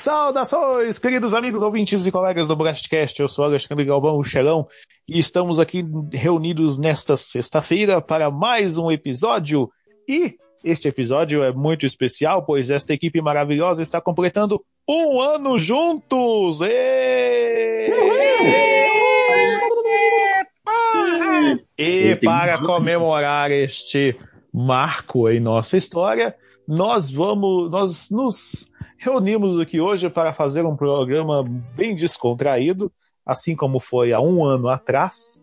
Saudações, queridos amigos ouvintes e colegas do Blastcast. Eu sou Alexandre Galvão, o Xelão, e estamos aqui reunidos nesta sexta-feira para mais um episódio. E este episódio é muito especial, pois esta equipe maravilhosa está completando um ano juntos! E para comemorar este marco em nossa história, nós vamos, nós nos reunimos aqui hoje para fazer um programa bem descontraído, assim como foi há um ano atrás,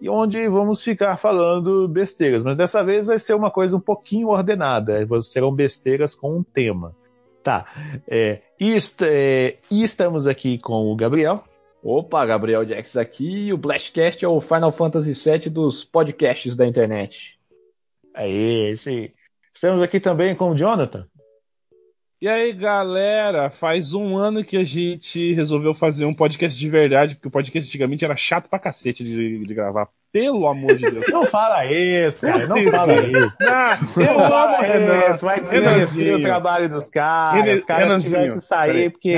e onde vamos ficar falando besteiras. Mas dessa vez vai ser uma coisa um pouquinho ordenada, serão besteiras com um tema. Tá. É, e, é, e estamos aqui com o Gabriel. Opa, Gabriel Jax aqui, e o Blastcast é o Final Fantasy VII dos podcasts da internet. Aí, sim. Estamos aqui também com o Jonathan. E aí, galera, faz um ano que a gente resolveu fazer um podcast de verdade, porque o podcast antigamente era chato pra cacete de, de gravar. Pelo amor de Deus. Não fala isso, cara. Não fala isso. Não, eu não amo Renan. Vai desmerecer o trabalho dos caras. Renan, os caras tiveram que sair porque,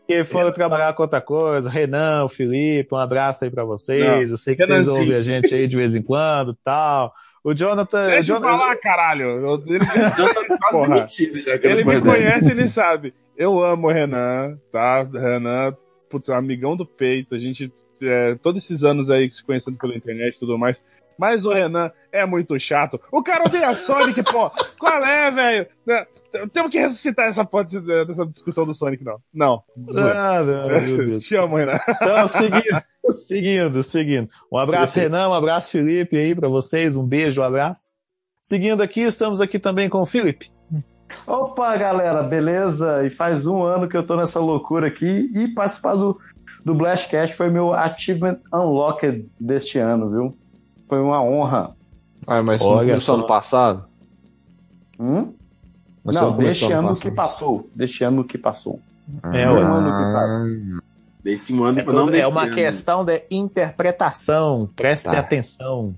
porque foram trabalhar com outra coisa. Renan, o Felipe, um abraço aí pra vocês. Não. Eu sei que Renanzinho. vocês ouvem a gente aí de vez em quando tal. O Jonathan. Deixa o Jonathan... falar, caralho. Ele, Porra, ele me conhece, ele sabe. Eu amo o Renan, tá? Renan, putz, amigão do peito. A gente, é, todos esses anos aí se conhecendo pela internet e tudo mais. Mas o Renan é muito chato. O cara odeia a Sonic, pô. Qual é, velho? Temos que ressuscitar essa, dessa discussão do Sonic, não. Não. Ah, não, meu Deus. Te amo, Renan. Então, seguindo, seguindo, seguindo. Um abraço, Renan, um abraço, Felipe, aí para vocês. Um beijo, um abraço. Seguindo aqui, estamos aqui também com o Felipe. Opa, galera, beleza? E faz um ano que eu tô nessa loucura aqui e participar do, do Blastcast foi meu Achievement Unlocked deste ano, viu? Foi uma honra. Ah, mas Olha não só ano passado? Hum? Mas não, deste ano que passou. Deste ano que passou. É, ah. o ano que passou. Desse ano, é, todo, é uma ano. questão de interpretação. Preste tá. atenção.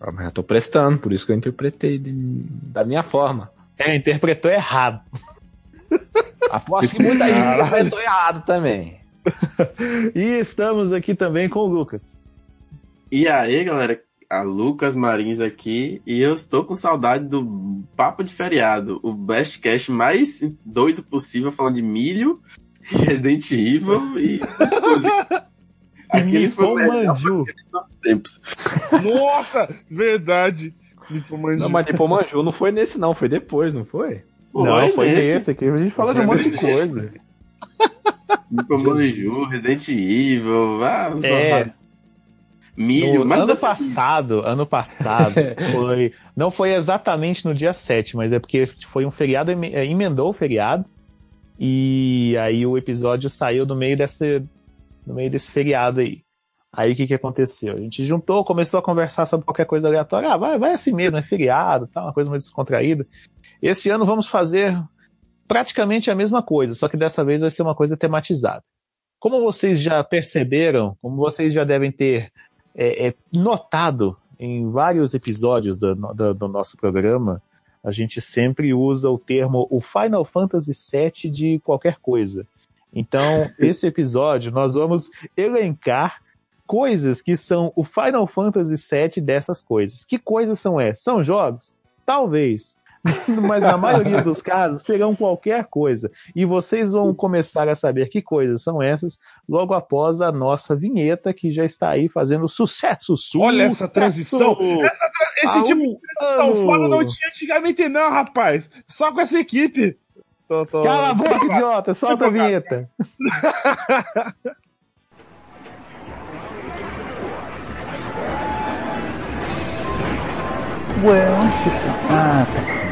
Ah, eu tô prestando, por isso que eu interpretei de, da minha forma. É, interpretou errado. Aposto que muita gente interpretou errado também. e estamos aqui também com o Lucas. E aí, galera, a Lucas Marins aqui e eu estou com saudade do papo de feriado, o best cast mais doido possível, falando de milho, Resident Evil e aquele foi o melhor tempos. Nossa, verdade. Nipomanju. Não, mas Nipomanju não foi nesse não, foi depois, não foi? Pô, não, foi nesse. nesse aqui. A gente fala de um monte de coisa. Nipomanju, Resident Evil, ah, é. Milho, no, ano passado, ano passado, foi, não foi exatamente no dia 7, mas é porque foi um feriado, é, emendou o feriado, e aí o episódio saiu no meio desse, no meio desse feriado aí. Aí o que que aconteceu? A gente juntou, começou a conversar sobre qualquer coisa aleatória. Ah, vai, vai assim mesmo, é feriado, tá, uma coisa mais descontraída. Esse ano vamos fazer praticamente a mesma coisa, só que dessa vez vai ser uma coisa tematizada. Como vocês já perceberam, como vocês já devem ter é, é notado em vários episódios do, do, do, nosso programa, a gente sempre usa o termo o Final Fantasy VII de qualquer coisa. Então, esse episódio nós vamos elencar coisas que são o Final Fantasy VII dessas coisas. Que coisas são essas? São jogos? Talvez. mas na maioria dos casos serão qualquer coisa. E vocês vão começar a saber que coisas são essas logo após a nossa vinheta, que já está aí fazendo sucesso. sucesso Olha essa transição! Essa, esse tipo de transição foda não tinha antigamente, não, rapaz. Só com essa equipe. Tô, tô... Cala a boca, idiota! Solta a vinheta! Ué, onde que tá? Ah, tá aqui.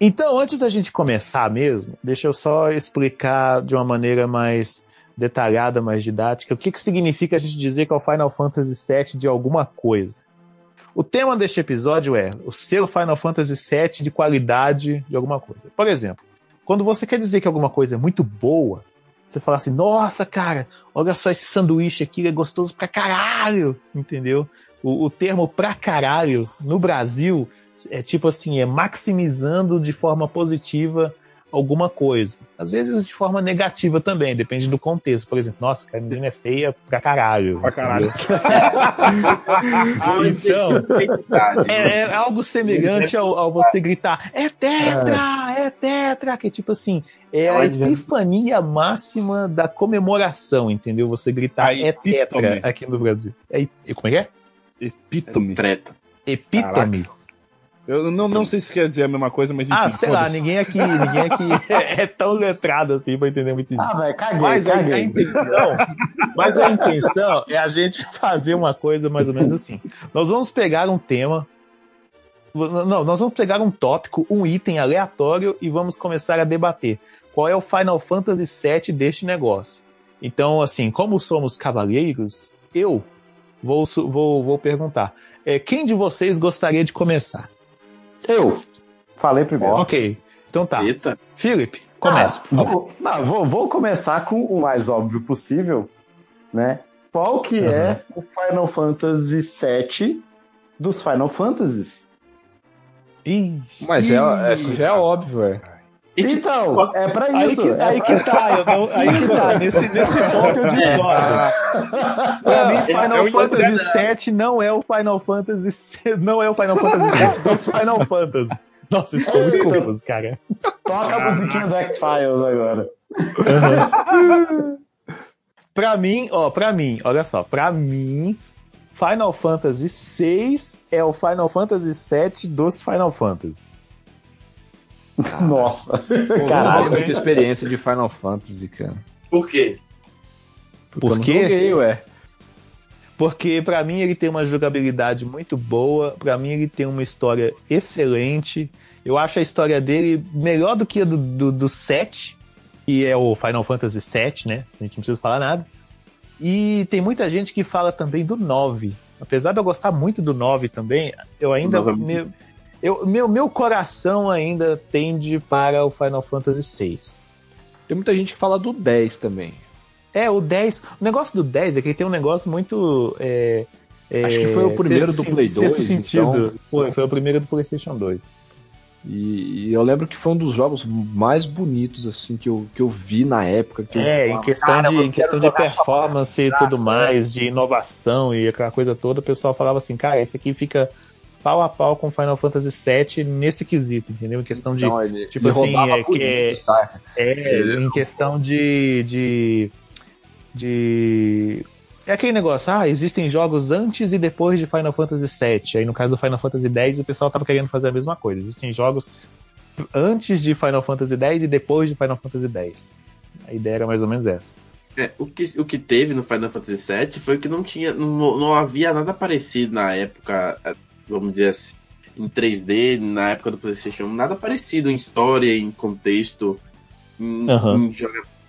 Então, antes da gente começar mesmo, deixa eu só explicar de uma maneira mais detalhada, mais didática, o que, que significa a gente dizer que é o Final Fantasy VII de alguma coisa. O tema deste episódio é o selo Final Fantasy VII de qualidade de alguma coisa. Por exemplo, quando você quer dizer que alguma coisa é muito boa, você fala assim, nossa, cara, olha só esse sanduíche aqui, é gostoso pra caralho, entendeu? O, o termo pra caralho, no Brasil, é tipo assim, é maximizando de forma positiva alguma coisa. Às vezes de forma negativa também, depende do contexto. Por exemplo, nossa, a menina é feia pra caralho. Pra caralho. então, é, é, algo semelhante ao, ao, você gritar, é tetra, é tetra, que é tipo assim, é a epifania máxima da comemoração, entendeu? Você gritar é tetra aqui no Brasil. É, como é que é? Epítome. Treta. Epítome. Caraca. Eu não, não sei se quer dizer a mesma coisa, mas. Ah, sei lá, ninguém aqui, ninguém aqui é tão letrado assim pra entender muito isso. Ah, velho, caguei, mas caguei. A, a intenção, mas a intenção é a gente fazer uma coisa mais ou menos assim. Nós vamos pegar um tema. Não, nós vamos pegar um tópico, um item aleatório e vamos começar a debater qual é o Final Fantasy VII deste negócio. Então, assim, como somos cavalheiros, eu vou, vou, vou perguntar: é, quem de vocês gostaria de começar? Eu. Falei primeiro. Ok. Então tá. Eita. Felipe, começa. Ah, vou, não, vou, vou, começar com o mais óbvio possível, né? Qual que uhum. é o Final Fantasy VII dos Final Fantasies? Ixi. Mas essa já é óbvio, é. Então, é pra isso. Aí que, aí que tá, eu não, aí que tá, nesse, nesse ponto eu discordo. pra mim, Final Fantasy VII não é o Final Fantasy não é o Final Fantasy VII dos Final Fantasy. Nossa, isso foi muito confuso, cara. Toca a musiquinha do X-Files agora. Uhum. pra mim, ó, pra mim, olha só, pra mim, Final Fantasy VI é o Final Fantasy VII dos Final Fantasy. Nossa. Caralho, muita experiência de Final Fantasy, cara. Por quê? Porque Por quê? Joguei, ué. Porque para mim ele tem uma jogabilidade muito boa, para mim ele tem uma história excelente. Eu acho a história dele melhor do que a do, do, do 7, que é o Final Fantasy 7, né? A gente não precisa falar nada. E tem muita gente que fala também do 9. Apesar de eu gostar muito do 9 também, eu ainda. Me, eu, meu, meu coração ainda tende para o Final Fantasy VI. Tem muita gente que fala do 10 também. É, o 10. O negócio do 10 é que ele tem um negócio muito. É, é, Acho que foi o primeiro do Play 2. sentido. Então... Foi, foi o primeiro do PlayStation 2. E, e, eu lembro que foi um dos jogos mais bonitos assim que eu, que eu vi na época. Que é, em questão de, em questão de performance e tudo mais, de inovação e aquela coisa toda, o pessoal falava assim, cara, esse aqui fica pau a pau com Final Fantasy VII nesse quesito, entendeu? Em questão de. Então, ele, tipo ele assim, é, que é, é, em questão de, de. de. É aquele negócio, ah, existem jogos antes e depois de Final Fantasy VII. Aí no caso do Final Fantasy X, o pessoal tava querendo fazer a mesma coisa. Existem jogos antes de Final Fantasy X e depois de Final Fantasy X. A ideia era mais ou menos essa. É, o, que, o que teve no Final Fantasy VII foi que não tinha. Não, não havia nada parecido na época vamos dizer assim, em 3D, na época do PlayStation 1, nada parecido em história, em contexto, em, uhum.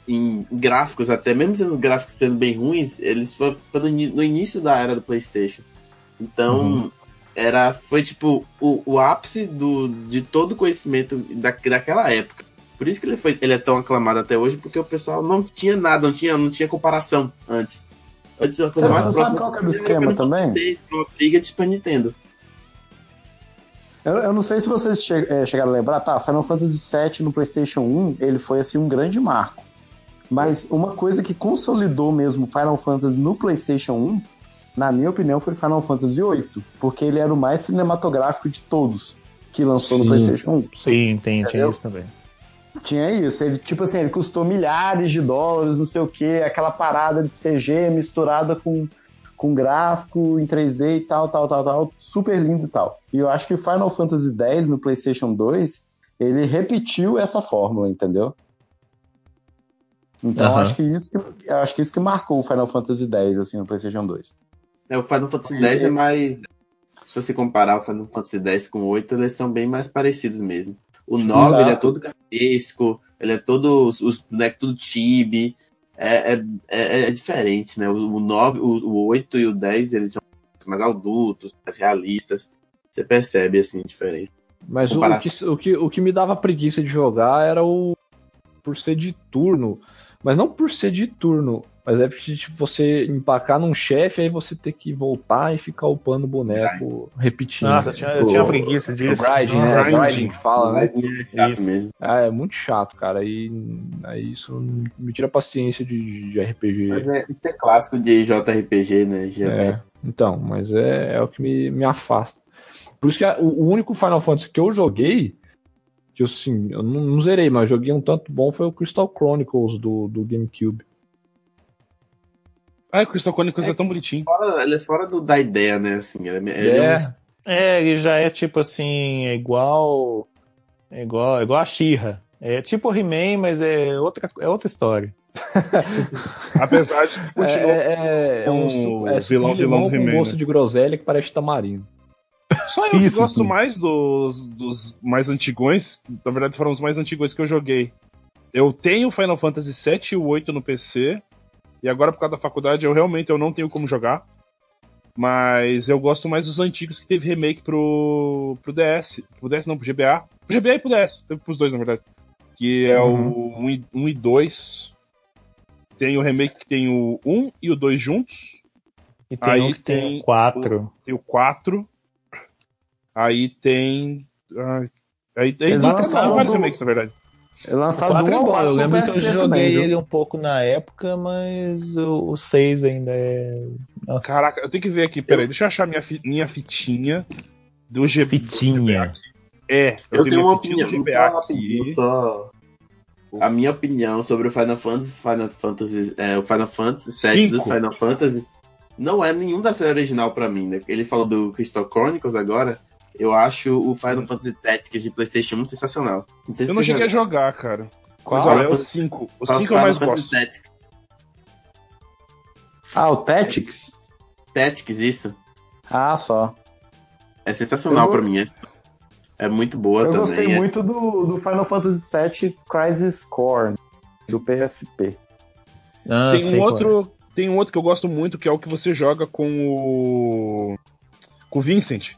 em, em gráficos, até mesmo sendo os gráficos sendo bem ruins, eles foram, foram no início da era do PlayStation. Então, uhum. era, foi tipo o, o ápice do, de todo o conhecimento da, daquela época. Por isso que ele, foi, ele é tão aclamado até hoje, porque o pessoal não tinha nada, não tinha, não tinha comparação antes. Antes, Você mais sabe qual que é o esquema também? Uma briga de Super Nintendo. Eu, eu não sei se vocês che é, chegaram a lembrar, tá? Final Fantasy VII no PlayStation 1, ele foi assim um grande marco. Mas uma coisa que consolidou mesmo Final Fantasy no PlayStation 1, na minha opinião, foi Final Fantasy VIII, porque ele era o mais cinematográfico de todos que lançou Sim. no PlayStation 1. Sim, tem, tinha isso também. Tinha isso, ele, tipo assim, ele custou milhares de dólares, não sei o que, aquela parada de CG misturada com com gráfico em 3D e tal, tal, tal, tal, super lindo e tal. E eu acho que Final Fantasy X no PlayStation 2, ele repetiu essa fórmula, entendeu? Então uhum. acho que isso que acho que isso que marcou o Final Fantasy X assim no PlayStation 2. É, o Final Fantasy X é mais se você comparar o Final Fantasy X com o 8, eles são bem mais parecidos mesmo. O 9 ele é Exato. todo cartunesco, ele é todo. Os os bonecos tudo chibi. É, é, é, é diferente, né? O, o 9, o, o 8 e o 10 eles são mais adultos, mais realistas. Você percebe assim, diferente. Mas o, que, o, que, o que me dava preguiça de jogar era o. Por ser de turno. Mas não por ser de turno. Mas é porque tipo, você empacar num chefe, aí você ter que voltar e ficar upando o boneco repetindo. Nossa, eu tinha, eu O- tinha preguiça O disso. grinding, né? Grinding. Grinding que fala, né? É chato Isso. mesmo. Ah, é muito chato, cara. Aí, aí isso me tira a paciência de, de RPG. Mas é, isso é clássico de JRPG, né? É, então, mas é, é o que me, me afasta. Por isso que a- o, o único Final Fantasy que eu joguei, que eu, assim, eu não, não zerei, mas joguei um tanto bom, foi o Crystal Chronicles do, do GameCube. Ai, o Crystal Chronicles é, tão bonitinho. fora, ele é fora do, da ideia, né? Assim, ele é, ele é É, um- É, ele já é tipo assim, é igual. É igual, é igual a She-Ra. É tipo He-Man, mas é outra, é outra história. Apesar de que é, continua. é, é um, com su- o é vilão- de limão vilão do He-Man, gosto né? de groselha que parece tamarindo. Só eu Isso, gosto mais dos, dos mais antigões. Na verdade, foram os mais antigos que eu joguei. Eu tenho Final Fantasy VII e o 8 no PC. E agora, por causa da faculdade, eu realmente eu não tenho como jogar. Mas eu gosto mais dos antigos que teve remake pro, pro DS. Pro DS não, pro GBA. Pro GBA e pro DS. Teve pros dois, na verdade. Que é o 1 e, 1 e 2. Tem o remake que tem o 1 e o 2 juntos. E tem Aí um que tem, tem quatro. Tem o 4. Aí tem. ai, aí aí lançaram vários do- remakes, na verdade. É O lançado quatro um é ao bom, eu lembro que eu joguei também, viu? ele um pouco na época, mas o, o 6 ainda é. Nossa, Caraca, eu tenho que ver aqui, peraí, deixa eu achar minha, fi- minha fitinha do GB. fitinha. É, Eu tenho uma opinião, do só, GBA rapidinho, só a minha opinião sobre o Final Fantasy, Final Fantasy, é, o Final Fantasy VII Cinco. dos Final Fantasy, não é nenhum da série original pra mim, né? Ele falou do Crystal Chronicles agora, eu acho o Final Fantasy Tactics de Playstation 1 sensacional. Não sei se Eu não cheguei a jogar, cara. Qual? Mas olha, é o Final 5. O Final 5 eu mais gosto. Tactics, Ah, o Tactics? Tactics, isso. Ah, só. É sensacional Eu pra mim. É, é muito boa Eu também. gostei é- muito do, do Final Fantasy VII Crisis Core, do PSP. Ah, Tem um é. outro. Tem um outro que eu gosto muito, que é o que você joga com o. Com o Vincent.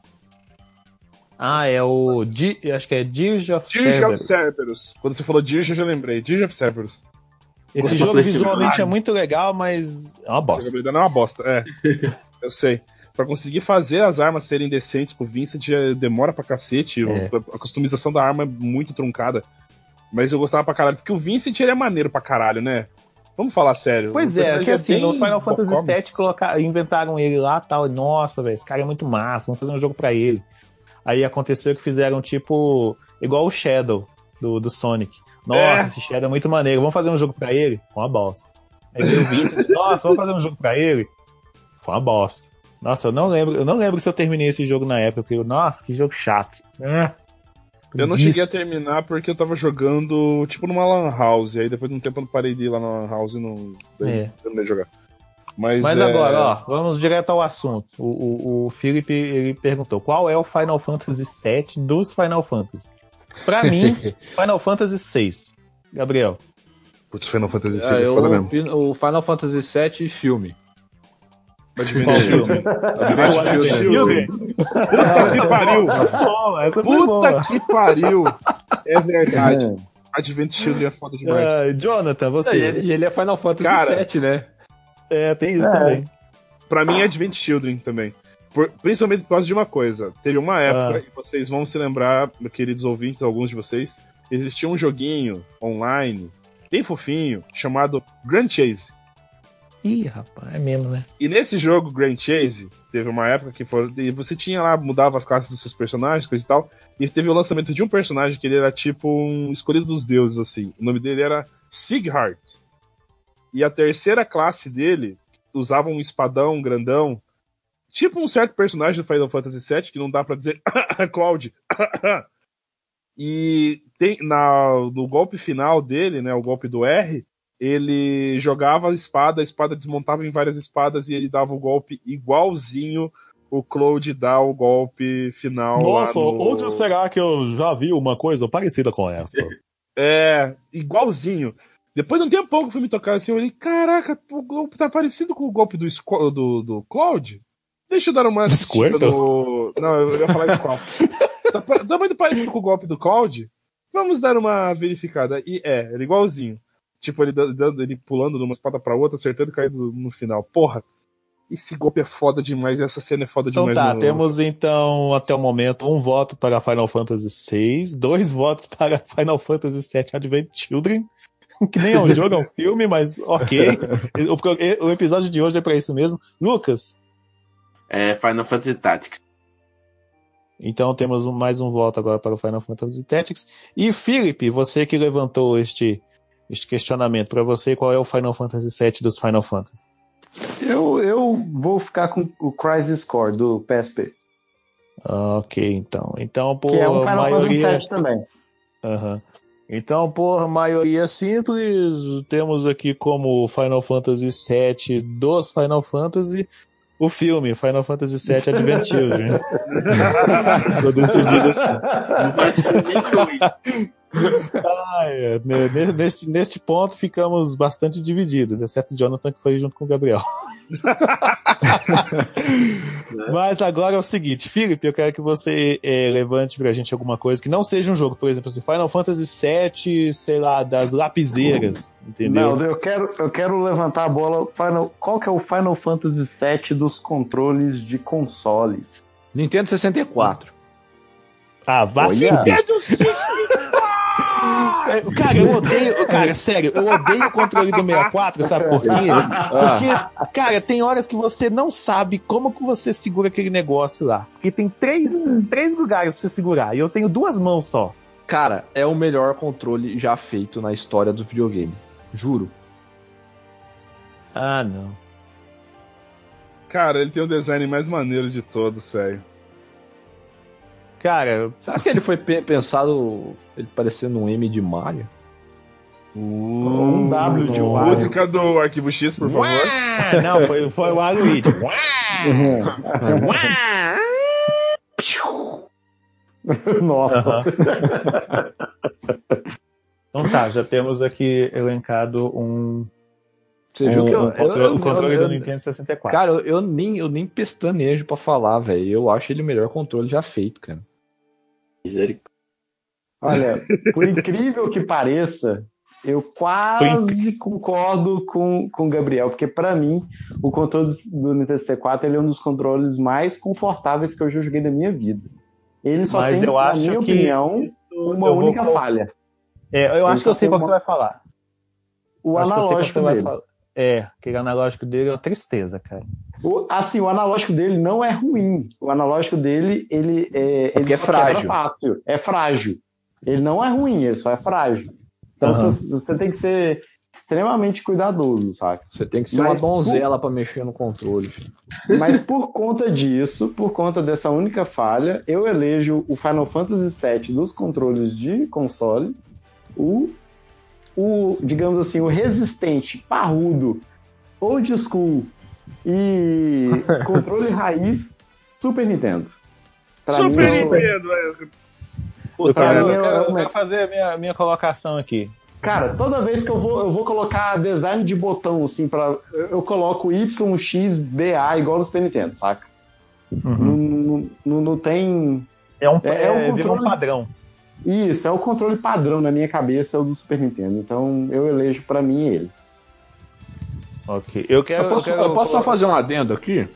Ah, é o. Di, acho que é Dirge of Dirge of Cerberus. Cerberus. Quando você falou Dirge, eu já lembrei. Dirge of Cerberus. Esse jogo visualmente é muito legal, mas é uma A bosta. não é uma bosta, é. eu sei. Pra conseguir fazer as armas serem decentes com o Vincent é- demora pra cacete. É. A customização da arma é muito truncada. Mas eu gostava pra caralho, porque o Vincent ele é maneiro pra caralho, né? Vamos falar sério. Pois é, personagem que assim, no Final Fantasy. VII colocar, inventaram ele lá e tal. Nossa, velho, esse cara é muito massa, vamos fazer um jogo pra ele. Aí aconteceu que fizeram tipo. igual o Shadow do, do Sonic. Nossa, É. esse Shadow é muito maneiro, vamos fazer um jogo pra ele? Foi uma bosta. Aí veio o Vincent, nossa, vamos fazer um jogo pra ele? Foi uma bosta. Nossa, eu não lembro, eu não lembro se eu terminei esse jogo na época, porque, nossa, que jogo chato. Ah, Eu não cheguei a terminar porque eu tava jogando, tipo, numa Lan House. Aí depois de um tempo eu parei de ir lá na Lan House e não É. terminei de jogar. Mas, Mas é, agora, ó, vamos direto ao assunto. O, o, o Felipe ele perguntou qual é o Final Fantasy VII dos Final Fantasy. Pra mim, Final Fantasy VI. Gabriel. Putz, Final Fantasy VI É, é foda mesmo. o Final Fantasy VII filme. Qual filme? Puta que pariu! Puta que pariu! É verdade. Advent Children é foda demais. Ah, Jonathan, você. e ele é Final Fantasy Cara. VII, né? É, tem isso É. também. Pra mim é Advent Children também. Por- principalmente por causa de uma coisa. Teve uma época, Ah. e vocês vão se lembrar, queridos ouvintes, alguns de vocês, existia um joguinho online, bem fofinho, chamado Grand Chase. Ih, rapaz, é mesmo, né? E nesse jogo, Grand Chase, teve uma época que foi, e você tinha lá, mudava as classes dos seus personagens, coisa e tal, e teve o lançamento de um personagem que ele era tipo um escolhido dos deuses, assim. O nome dele era Sighart. E a terceira classe dele usava um espadão grandão, tipo um certo personagem do Final Fantasy VII, que não dá pra dizer Cloud. e tem, na, no golpe final dele, né, o golpe do R, ele jogava a espada, a espada desmontava em várias espadas e ele dava o golpe igualzinho o Cloud dá o golpe final. Nossa, no... onde será que eu já vi uma coisa parecida com essa? É, igualzinho. Depois de um tempão que eu fui me tocar assim, eu olhei, caraca, o golpe tá parecido com o golpe do, do, do Cloud. Deixa eu dar uma assistida no... Não, eu ia falar de qual. tá, tá muito parecido com o golpe do Cloud. Vamos dar uma verificada. E é, ele é igualzinho. Tipo, ele dando, ele pulando de uma espada pra outra, acertando e caindo no final. Porra, esse golpe é foda demais, essa cena é foda Então demais. tá, no- temos então até o momento um voto para Final Fantasy VI, dois votos para Final Fantasy VII Advent Children, que nem é um jogo, é um filme, mas ok. O, o episódio de hoje é pra isso mesmo. Lucas, É Final Fantasy Tactics. então temos um- mais um voto agora para o Final Fantasy Tactics. E Felipe, você que levantou este, este questionamento, para você qual é o Final Fantasy VII dos Final Fantasy? Eu, eu vou ficar com o Crisis Core do PSP, Ok, então. Então, por que é um Final maioria... Fantasy VII também. Aham. Então, por maioria simples, temos aqui como Final Fantasy VII dos Final Fantasy o filme Final Fantasy VII Advent Children. Ficou decidido assim. Mas nem eu- Ah, é. Ne- ne- Neste, neste ponto ficamos bastante divididos, exceto o Jonathan que foi junto com o Gabriel. Mas agora é o seguinte, Felipe, eu quero que você eh, levante pra gente alguma coisa que não seja um jogo, por exemplo, assim, Final Fantasy VII, sei lá, das lapiseiras, entendeu? Não, eu quero, eu quero levantar a bola. Final, qual que é o Final Fantasy VII dos controles de consoles? Nintendo 64. Ah, vá se fuder. Cara, eu odeio, cara, sério, eu odeio o controle do 64, sabe por quê? Porque, cara, tem horas que você não sabe como que você segura aquele negócio lá. Porque tem três, três lugares pra você segurar, e eu tenho duas mãos só. Cara, é o melhor controle já feito na história do videogame. Juro. Ah, não. Cara, ele tem o design mais maneiro de todos, velho. Cara, Será que ele foi pe- pensado ele parecendo um M de Mario? Um W de Wario. Música do Arquivo X, por favor. Uá! não, foi, foi o Aluigi. Nossa. Então tá, já temos aqui elencado um, Você viu um, que eu, um controle, eu- o controle eu- do Nintendo 64. Cara, eu, eu nem, eu nem pestanejo pra falar, velho. Eu acho ele o melhor controle já feito, cara. Misericórdia. Olha, por incrível que pareça, eu quase concordo com, com o Gabriel, porque pra mim, o controle do Nintendo 64 ele é um dos controles mais confortáveis que eu já joguei na minha vida. Ele só Mas tem, eu na minha opinião, uma vou única colo- falha. É, eu Ele acho que eu sei qual uma- você vai falar. O Acho que eu analógico você vai dele. falar. É, aquele analógico dele é uma tristeza, cara. O- assim, o analógico dele não é ruim. O analógico dele, ele é, ele é só quebra frágil. fácil. É frágil. Ele não é ruim, ele só é frágil. Então Aham. você, você tem que ser extremamente cuidadoso, saca? Você tem que ser Mas, uma donzela pra mexer no controle. Mas por conta disso, por conta dessa única falha, eu elejo o Final Fantasy VII dos controles de console, o, o digamos assim, o resistente, parrudo, old school e controle raiz Super Nintendo. Pra Super mim, Nintendo, Pra quero, mim, eu eu- quero- eu eu- quero fazer a minha, minha colocação aqui. Cara, toda vez que eu vou, eu vou colocar design de botão, assim, para eu coloco Y, X, BA igual no Super Nintendo, saca? Não, não, não- não tem. É um, É- é, é um virou um controle- padrão. Isso, é o controle padrão na minha cabeça, é o do Super Nintendo. Então eu elejo pra mim ele. Ok. Eu quero. Eu posso, quero eu posso só fazer um adendo aqui?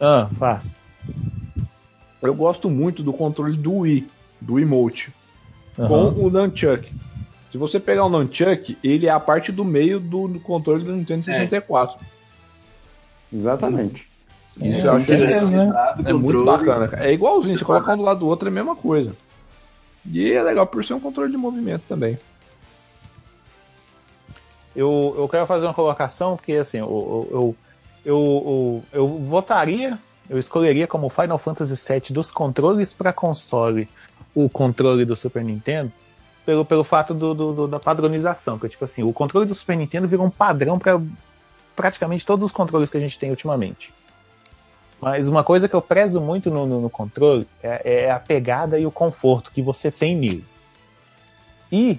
Ah, faz. Eu gosto muito do controle do Wii, do emote, Aham. com o Nunchuck. Se você pegar o Nunchuck, ele é a parte do meio do, do controle do Nintendo 64. Exatamente. Isso É, eu acho beleza, né? é muito bacana. cara. É igualzinho, você colocar um do lado do outro é a mesma coisa. E é legal por ser um controle de movimento também. Eu, eu quero fazer uma colocação, porque assim, eu, eu, eu, eu, votaria, eu escolheria como Final Fantasy VII dos controles para console o controle do Super Nintendo, pelo, pelo fato do- do- da padronização. Que tipo assim, o controle do Super Nintendo virou um padrão para praticamente todos os controles que a gente tem ultimamente. Mas uma coisa que eu prezo muito no, no, no controle é, é, a pegada e o conforto que você tem nele. E,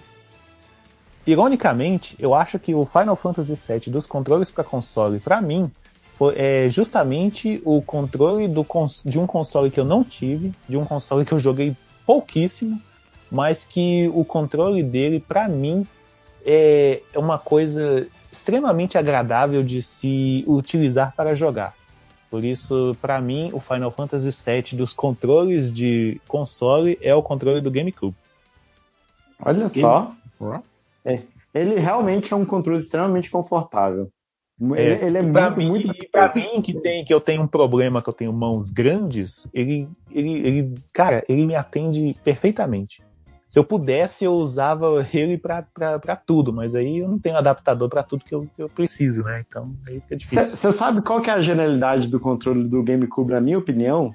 ironicamente, eu acho que o Final Fantasy VII dos controles para console, para mim, foi, é justamente o controle do, de um console que eu não tive, de um console que eu joguei pouquíssimo, mas que o controle dele, para mim, é uma coisa extremamente agradável de se utilizar para jogar. Por isso, para mim, o Final Fantasy VII dos controles de console é o controle do GameCube. Olha só. É, ele realmente é um controle extremamente confortável. Ele é, ele é muito, mim, muito. Pra mim, que, tem, que eu tenho um problema, que eu tenho mãos grandes, ele, ele, ele, cara, ele me atende perfeitamente. Se eu pudesse, eu usava ele para tudo, mas aí eu não tenho adaptador para tudo que eu, que eu preciso, né? Então aí fica difícil. Você sabe qual que é a genialidade do controle do GameCube, na minha opinião?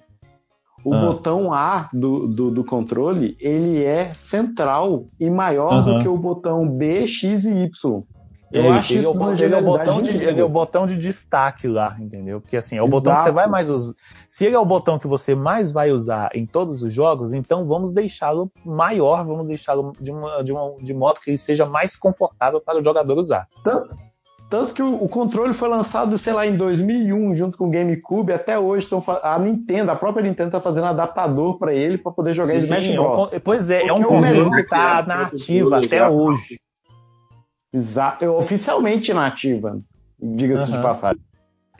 O ah. botão A do, do, do, controle, ele é central e maior do que o botão B, X e Y. Eu ele, acho ele, isso é o, ele, é o botão de, ele é o botão de destaque lá, entendeu? Porque assim, é o Exato. botão que você vai mais usar. Se ele é o botão que você mais vai usar em todos os jogos, então vamos deixá-lo maior, vamos deixá-lo de, uma, de, uma, de modo que ele seja mais confortável para o jogador usar. Tanto, tanto que o, o, controle foi lançado, sei lá, em 2001, junto com o GameCube, até hoje estão a Nintendo, a própria Nintendo está fazendo adaptador para ele para poder jogar Sim, Smash Bros. É um, pois é, Porque é um controle que está na ativa até hoje. Exato, oficialmente nativa, diga-se uhum. de passagem.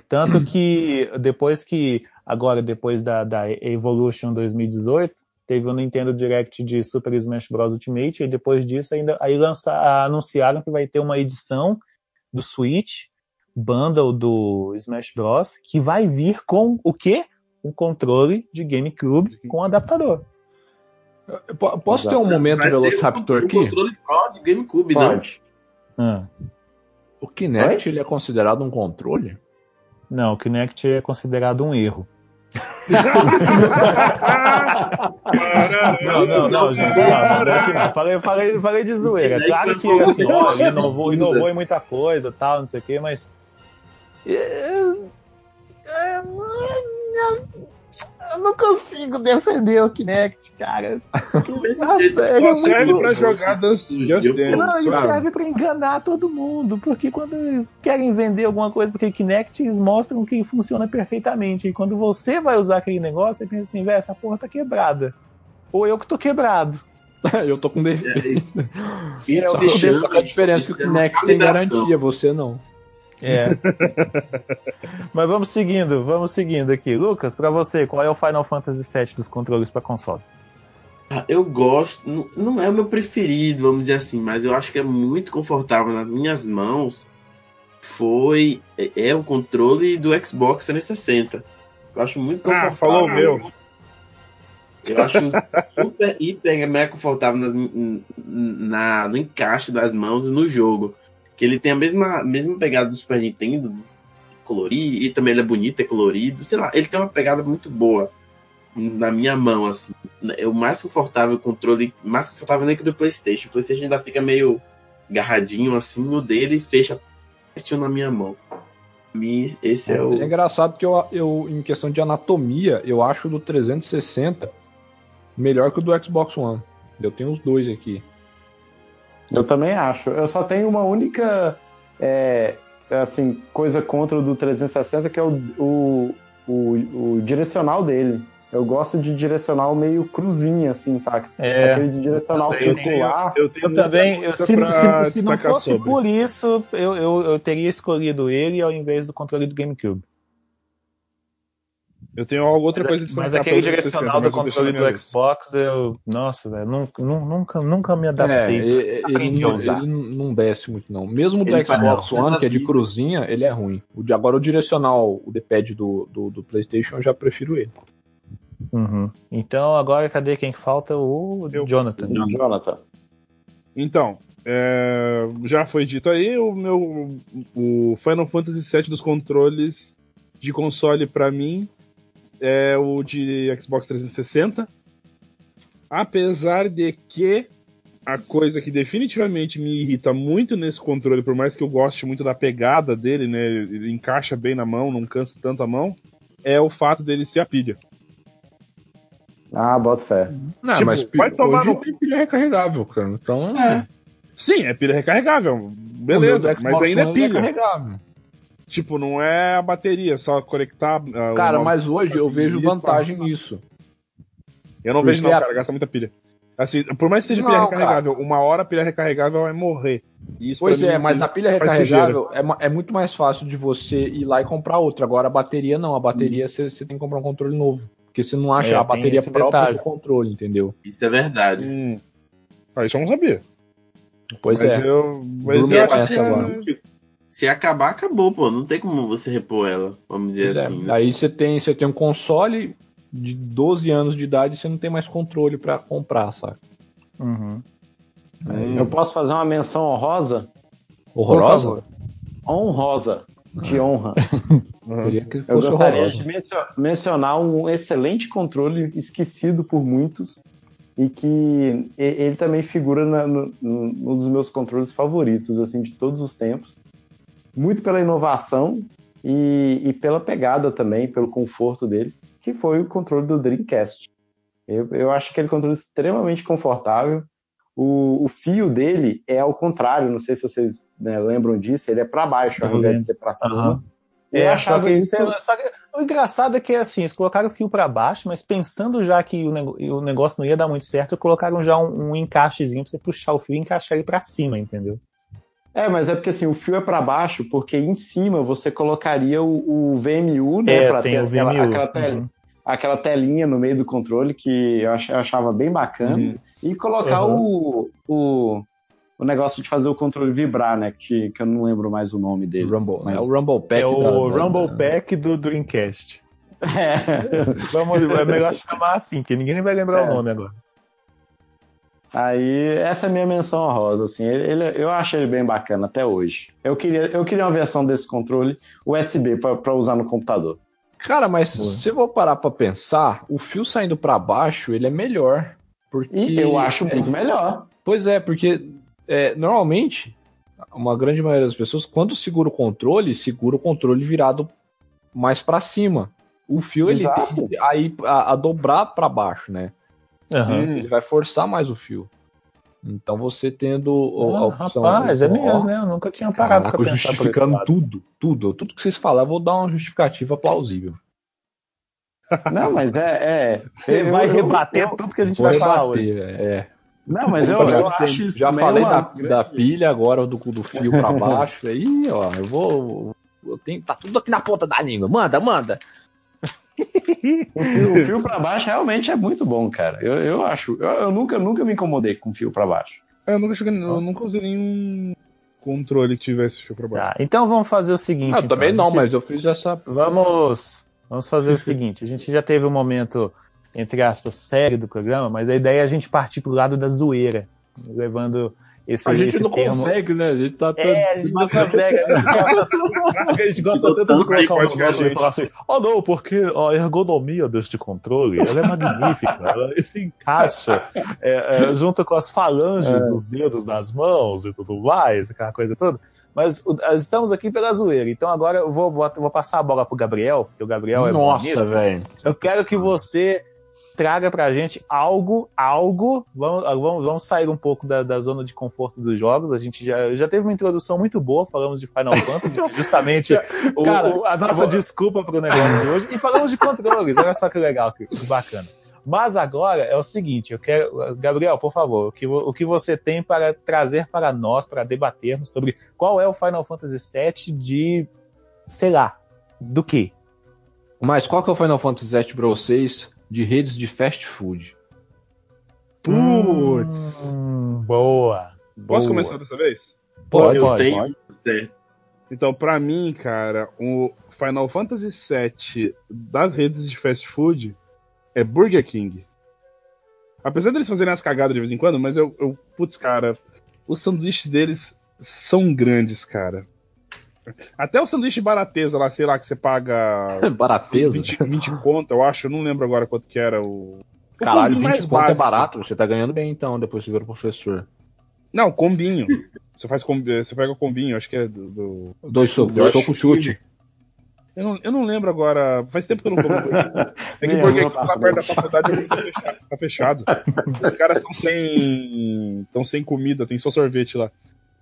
Tanto que depois que, agora depois da, da Evolution 2018, teve o Nintendo Direct de Super Smash Bros. Ultimate, e depois disso ainda aí lança, anunciaram que vai ter uma edição do Switch, bundle do Smash Bros, que vai vir com o quê? Um controle de GameCube com adaptador. Posso ter um momento Velociraptor aqui? O controle Pro de GameCube, Pode. Ah. O Kinect ele é considerado um controle? Não, o Kinect é considerado um erro. Não, não, não, gente. Não, não, assim, não. Falei, falei, falei de zoeira. Claro que assim, ó, inovou, inovou em muita coisa, tal, não sei o quê, mas. É, é, eu não consigo defender o Kinect, cara. Ah, sério, serve muito... pra jogar Dance Não, ele claro. serve pra enganar todo mundo. Porque quando eles querem vender alguma coisa porque Kinect, eles mostram que funciona perfeitamente. E quando você vai usar aquele negócio, você pensa assim, velho, essa porra tá quebrada. Ou eu que tô quebrado. eu tô com defeito. É, isso é, deixa, a diferença que o Kinect tem garantia, você não. É. Mas vamos seguindo, vamos seguindo aqui. Lucas, para você, qual é o Final Fantasy VII dos controles para console? Ah, eu gosto, não é o meu preferido, vamos dizer assim, mas eu acho que é muito confortável nas minhas mãos. Foi é, é o controle do Xbox 360. Eu acho muito confortável. Ah, falou meu. Eu acho super, hiper, mega confortável nas, na, no encaixe das mãos e no jogo. Que ele tem a mesma, mesma pegada do Super Nintendo, colorir, e também ele é bonito, é colorido. Sei lá, ele tem uma pegada muito boa na minha mão, assim. É o mais confortável controle, mais confortável nem que do PlayStation. O PlayStation ainda fica meio agarradinho assim, o dele fecha pertinho na minha mão. Esse é, é o. É engraçado que eu, eu, em questão de anatomia, eu acho do 360 melhor que o do Xbox One. Eu tenho os dois aqui. Eu também acho. Eu só tenho uma única é, assim, coisa contra o do 360, que é o, o, o, o direcional dele. Eu gosto de direcional meio cruzinha, assim, saca? É. Aquele de direcional eu circular. eu, eu, eu também, eu, se, se, se não fosse sobre. por isso, eu, eu, eu teria escolhido ele ao invés do controle do GameCube. Eu tenho outra mas, coisa de Mas aquele direcional do controle do Xbox, eu. Nossa, velho, nunca, nunca, nunca me adaptei. É, ele, não, ele não desce muito, não. Mesmo do ele Xbox One, que é de cruzinha, ele é ruim. O de, agora o direcional, o D-pad do, do, do, PlayStation, eu já prefiro ele. Uhum. Então, agora cadê quem falta? O eu, Jonathan. Jonathan. Então, é, já foi dito aí, o meu o Final Fantasy VII dos controles de console para mim é o de Xbox 360. Apesar de que a coisa que definitivamente me irrita muito nesse controle, por mais que eu goste muito da pegada dele, né? Ele encaixa bem na mão, não cansa tanto a mão. é o fato dele ser a pilha. Ah, bota fé. Não, Tipo, mas vai tomar hoje no- tem pilha recarregável, cara. Então, É. Sim, é pilha recarregável. Beleza, mas ainda é One pilha. recarregável. Tipo, não é a bateria, só conectar. ah, Cara, uma- mas hoje eu vejo vantagem nisso. Eu não porque vejo, não, a- cara, gasta muita pilha. Assim, por mais que seja Não, pilha cara. recarregável, uma hora a pilha recarregável vai morrer. E isso Pois é, mas a pilha recarregável é, é muito mais fácil de você ir lá e comprar outra. Agora a bateria não, a bateria você você tem que comprar um controle novo. Porque você não acha É, a bateria própria detalhe. do controle, entendeu? Isso é verdade. Hum. Ah, isso eu não sabia. Pois mas é. Eu, mas Bruno eu é essa que é- agora. Se acabar, acabou, pô. Não tem como você repor ela, vamos dizer é. assim. né? Aí você tem, você tem um console de 12 anos de idade e você não tem mais controle pra comprar, sabe? Uhum. Eu posso fazer uma menção honrosa? Horrorosa? Honrosa. De honra. Que Eu gostaria horrorosa. de mencio- mencionar um excelente controle esquecido por muitos e que ele também figura na, no, no- num dos meus controles favoritos assim de todos os tempos. Muito pela inovação e, e pela pegada também, pelo conforto dele, que foi o controle do Dreamcast. Eu, eu acho aquele controle extremamente confortável. O, o fio dele é ao contrário, não sei se vocês né, lembram disso, ele é para baixo ao invés lembro. de ser para cima. Aham. Eu É, achava que, isso. o engraçado é que assim, eles colocaram o fio para baixo, mas pensando já que o, negócio não ia dar muito certo, colocaram já um, um encaixezinho pra você puxar o fio e encaixar ele para cima, entendeu? É, mas é porque assim, o fio é para baixo, porque em cima você colocaria o, o VMU, né? É, pra tem ter o aquela, VMU. aquela, tel- Uhum. aquela telinha no meio do controle que eu ach- eu achava bem bacana. Uhum. E colocar o, o, o negócio de fazer o controle vibrar, né? Que, que eu não lembro mais o nome dele. Rumble. Mas- É o Rumble Pack. É o da- Rumble Pack do Dreamcast. É. Vamos, é melhor chamar assim, porque ninguém vai lembrar É. o nome agora. Aí, essa é a minha menção honrosa, assim, ele, ele- eu acho ele bem bacana até hoje. Eu queria, eu queria uma versão desse controle USB para usar no computador. Cara, mas Boa. se eu vou parar pra pensar, o fio saindo pra baixo, ele é melhor. Porque... E eu acho é, muito melhor. Pois é, porque é, normalmente, uma grande maioria das pessoas, quando segura o controle, segura o controle virado mais pra cima. O fio, ele Exato. tem aí a, a dobrar pra baixo, né? Aham. Ele vai forçar mais o fio. Então você tendo o- a Ah, opção. rapaz, é mesmo, né? Eu nunca tinha parado pra pensar justificando tudo, tudo, tudo que vocês falaram, eu vou dar uma justificativa plausível. Não, mas é. é Ele vai eu- eu- rebater eu- tudo que a gente vai falar rebater, hoje. é. Não, mas eu, já eu acho isso já falei uma da, da pilha, agora do, do fio pra baixo. Aí, ó, eu vou. Eu tenho, tá tudo aqui na ponta da língua. Manda, manda. O fio, pra baixo realmente é muito bom, cara. Eu, eu acho. Eu, eu nunca, nunca me incomodei com fio pra baixo. Eu nunca, cheguei, eu nunca usei nenhum controle que tivesse fio pra baixo. Tá, então vamos fazer o seguinte. Ah, então. também não, gente- mas eu fiz essa. Vamos, vamos fazer o seguinte: a gente já teve um momento, entre aspas, sério do programa, mas a ideia é a gente partir pro lado da zoeira, levando esse, A gente esse não termo. consegue, né? A gente tá. É, a gente não consegue. A gente gosta tanto de colocar um negócio e falar assim: oh não, porque a ergonomia deste controle ela é magnífica, ela se encaixa é, é, junto com as falanges dos dedos das mãos e tudo mais, aquela coisa toda. Mas estamos aqui pela zoeira, então agora eu vou, vou, vou passar a bola pro Gabriel, porque o Gabriel é bom Nossa, velho. Eu quero que você traga pra gente algo, algo. Vamos, vamos, vamos sair um pouco da, da zona de conforto dos jogos. A gente já, já teve uma introdução muito boa, falamos de Final Fantasy, justamente o- Cara, o- a nossa desculpa pro negócio de hoje. E falamos de controles, olha só que legal, que, que bacana. Mas agora é o seguinte, eu quero. Gabriel, por favor, o que, o que você tem para trazer para nós, para debatermos sobre qual é o Final Fantasy VII de. sei lá, do que? Mas qual que é o Final Fantasy VII pra vocês de redes de fast food? Putz. Hum, boa. Posso boa. começar dessa vez? Pode, eu pode, tenho pode. Então, pra mim, cara, o Final Fantasy VII das redes de fast food é Burger King. Apesar deles fazerem as cagadas de vez em quando, mas eu, eu putz, cara, os sanduíches deles são grandes, cara. Até o sanduíche barateza lá, sei lá, que você paga Barateza? 20, 20 conto, eu acho, eu não lembro agora quanto que era o. o Caralho, combinho 20 mais conto é barato. Você tá ganhando bem então, depois você vira professor. Não, combinho. Você faz com- você pega o combinho, acho que é do. do- Dois socos, Dois soco chute. Eu não, eu não lembro agora. Faz tempo que eu não como. Tem que King tá lá perto da faculdade tá fechado. Tá fechado. Os caras estão sem. estão sem comida, tem só sorvete lá.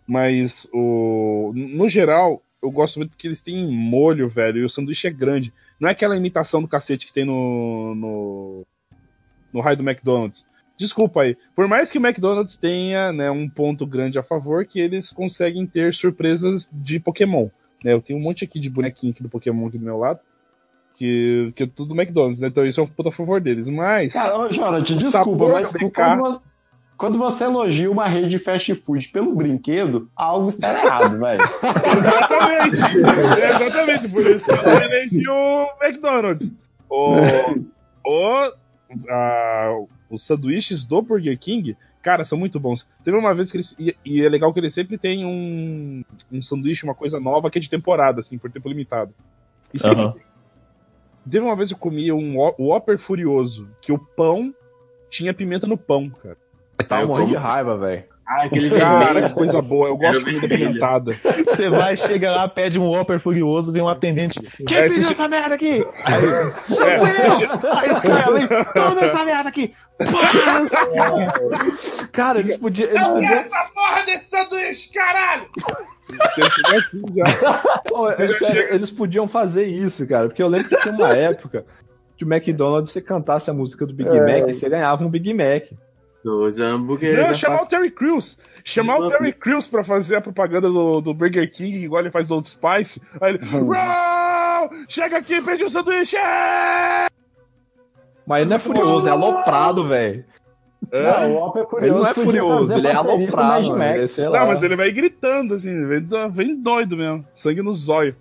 Mas o. No geral, eu gosto muito porque eles têm molho, velho, e o sanduíche é grande. Não é aquela imitação do cacete que tem no. no, no raio do McDonald's. Desculpa aí. Por mais que o McDonald's tenha né, um ponto grande a favor, que eles conseguem ter surpresas de Pokémon. Né? Eu tenho um monte aqui de bonequinho aqui do Pokémon aqui do meu lado. Que, que é tudo do McDonald's, né? Então isso é um puta a favor deles. Mas. Cara, O desculpa, mas BK. Quando, vo- quando você elogia uma rede de fast food pelo brinquedo, algo está errado, velho. Exatamente! Exatamente, por isso que eu elegi o McDonald's. O, o, a- os sanduíches do Burger King, cara, são muito bons. Teve uma vez que eles. E, e é legal que eles sempre têm um, um sanduíche, uma coisa nova que é de temporada, assim, por tempo limitado. E sempre Aham. Teve uma vez que eu comi um Who- Whopper Furioso, que o pão tinha pimenta no pão, cara. Tá Eu morrendo de raiva, velho. Ah, aquele Cara, vermelho. que coisa boa. Eu gosto de pimentada. Você vai, chega lá, pede um Whopper furioso, vem um atendente. Quem É, pediu essa merda aqui? Sou É. fui eu! Aí o cara ali, toma essa merda aqui! Pá, essa merda. Cara, eles podiam. Eles podiam essa porra desse sanduíche, caralho! É sério, eles podiam fazer isso, cara. Porque eu lembro que tinha uma época que o McDonald's, você cantasse a música do Big Mac, você ganhava um Big Mac. Dois hambúrgueres. Não, chamar faço- o Terry Crews. Chamar o Terry Crews pra fazer a propaganda do, do Burger King, igual ele faz do Old Spice. Aí ele. "Uau! Chega aqui, pede um sanduíche! é!" Mas ele não é furioso, é aloprado, velho. Não, o Whopper Ele não Furioso é furioso, ele é aloprado, sei lá. Não, mas ele vai gritando, assim, vem doido mesmo. Sangue no zóio.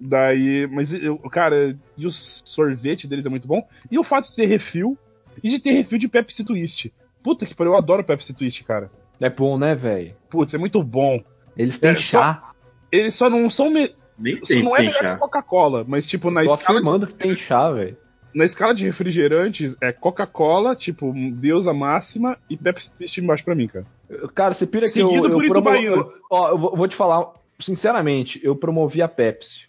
Daí, mas, eu, cara, e o sorvete deles é muito bom. E o fato de ter refil, e de ter refil de Pepsi Twist. Puta que pariu, eu adoro Pepsi Twist, cara. É bom, né, velho? Putz, é muito bom. Eles têm É, chá. Eles só não são. Me... Nem Isso sei não é tem melhor. Coca-Cola, mas tipo, na Tô escala, afirmando que tem chá, velho. na escala de refrigerantes, é Coca-Cola, tipo, deusa máxima, e Pepsi Twist embaixo pra mim, cara. Cara, você pira que eu, Seguido eu, por promo- Itubaína. eu- Ó, eu vou, te falar, sinceramente, eu promovi a Pepsi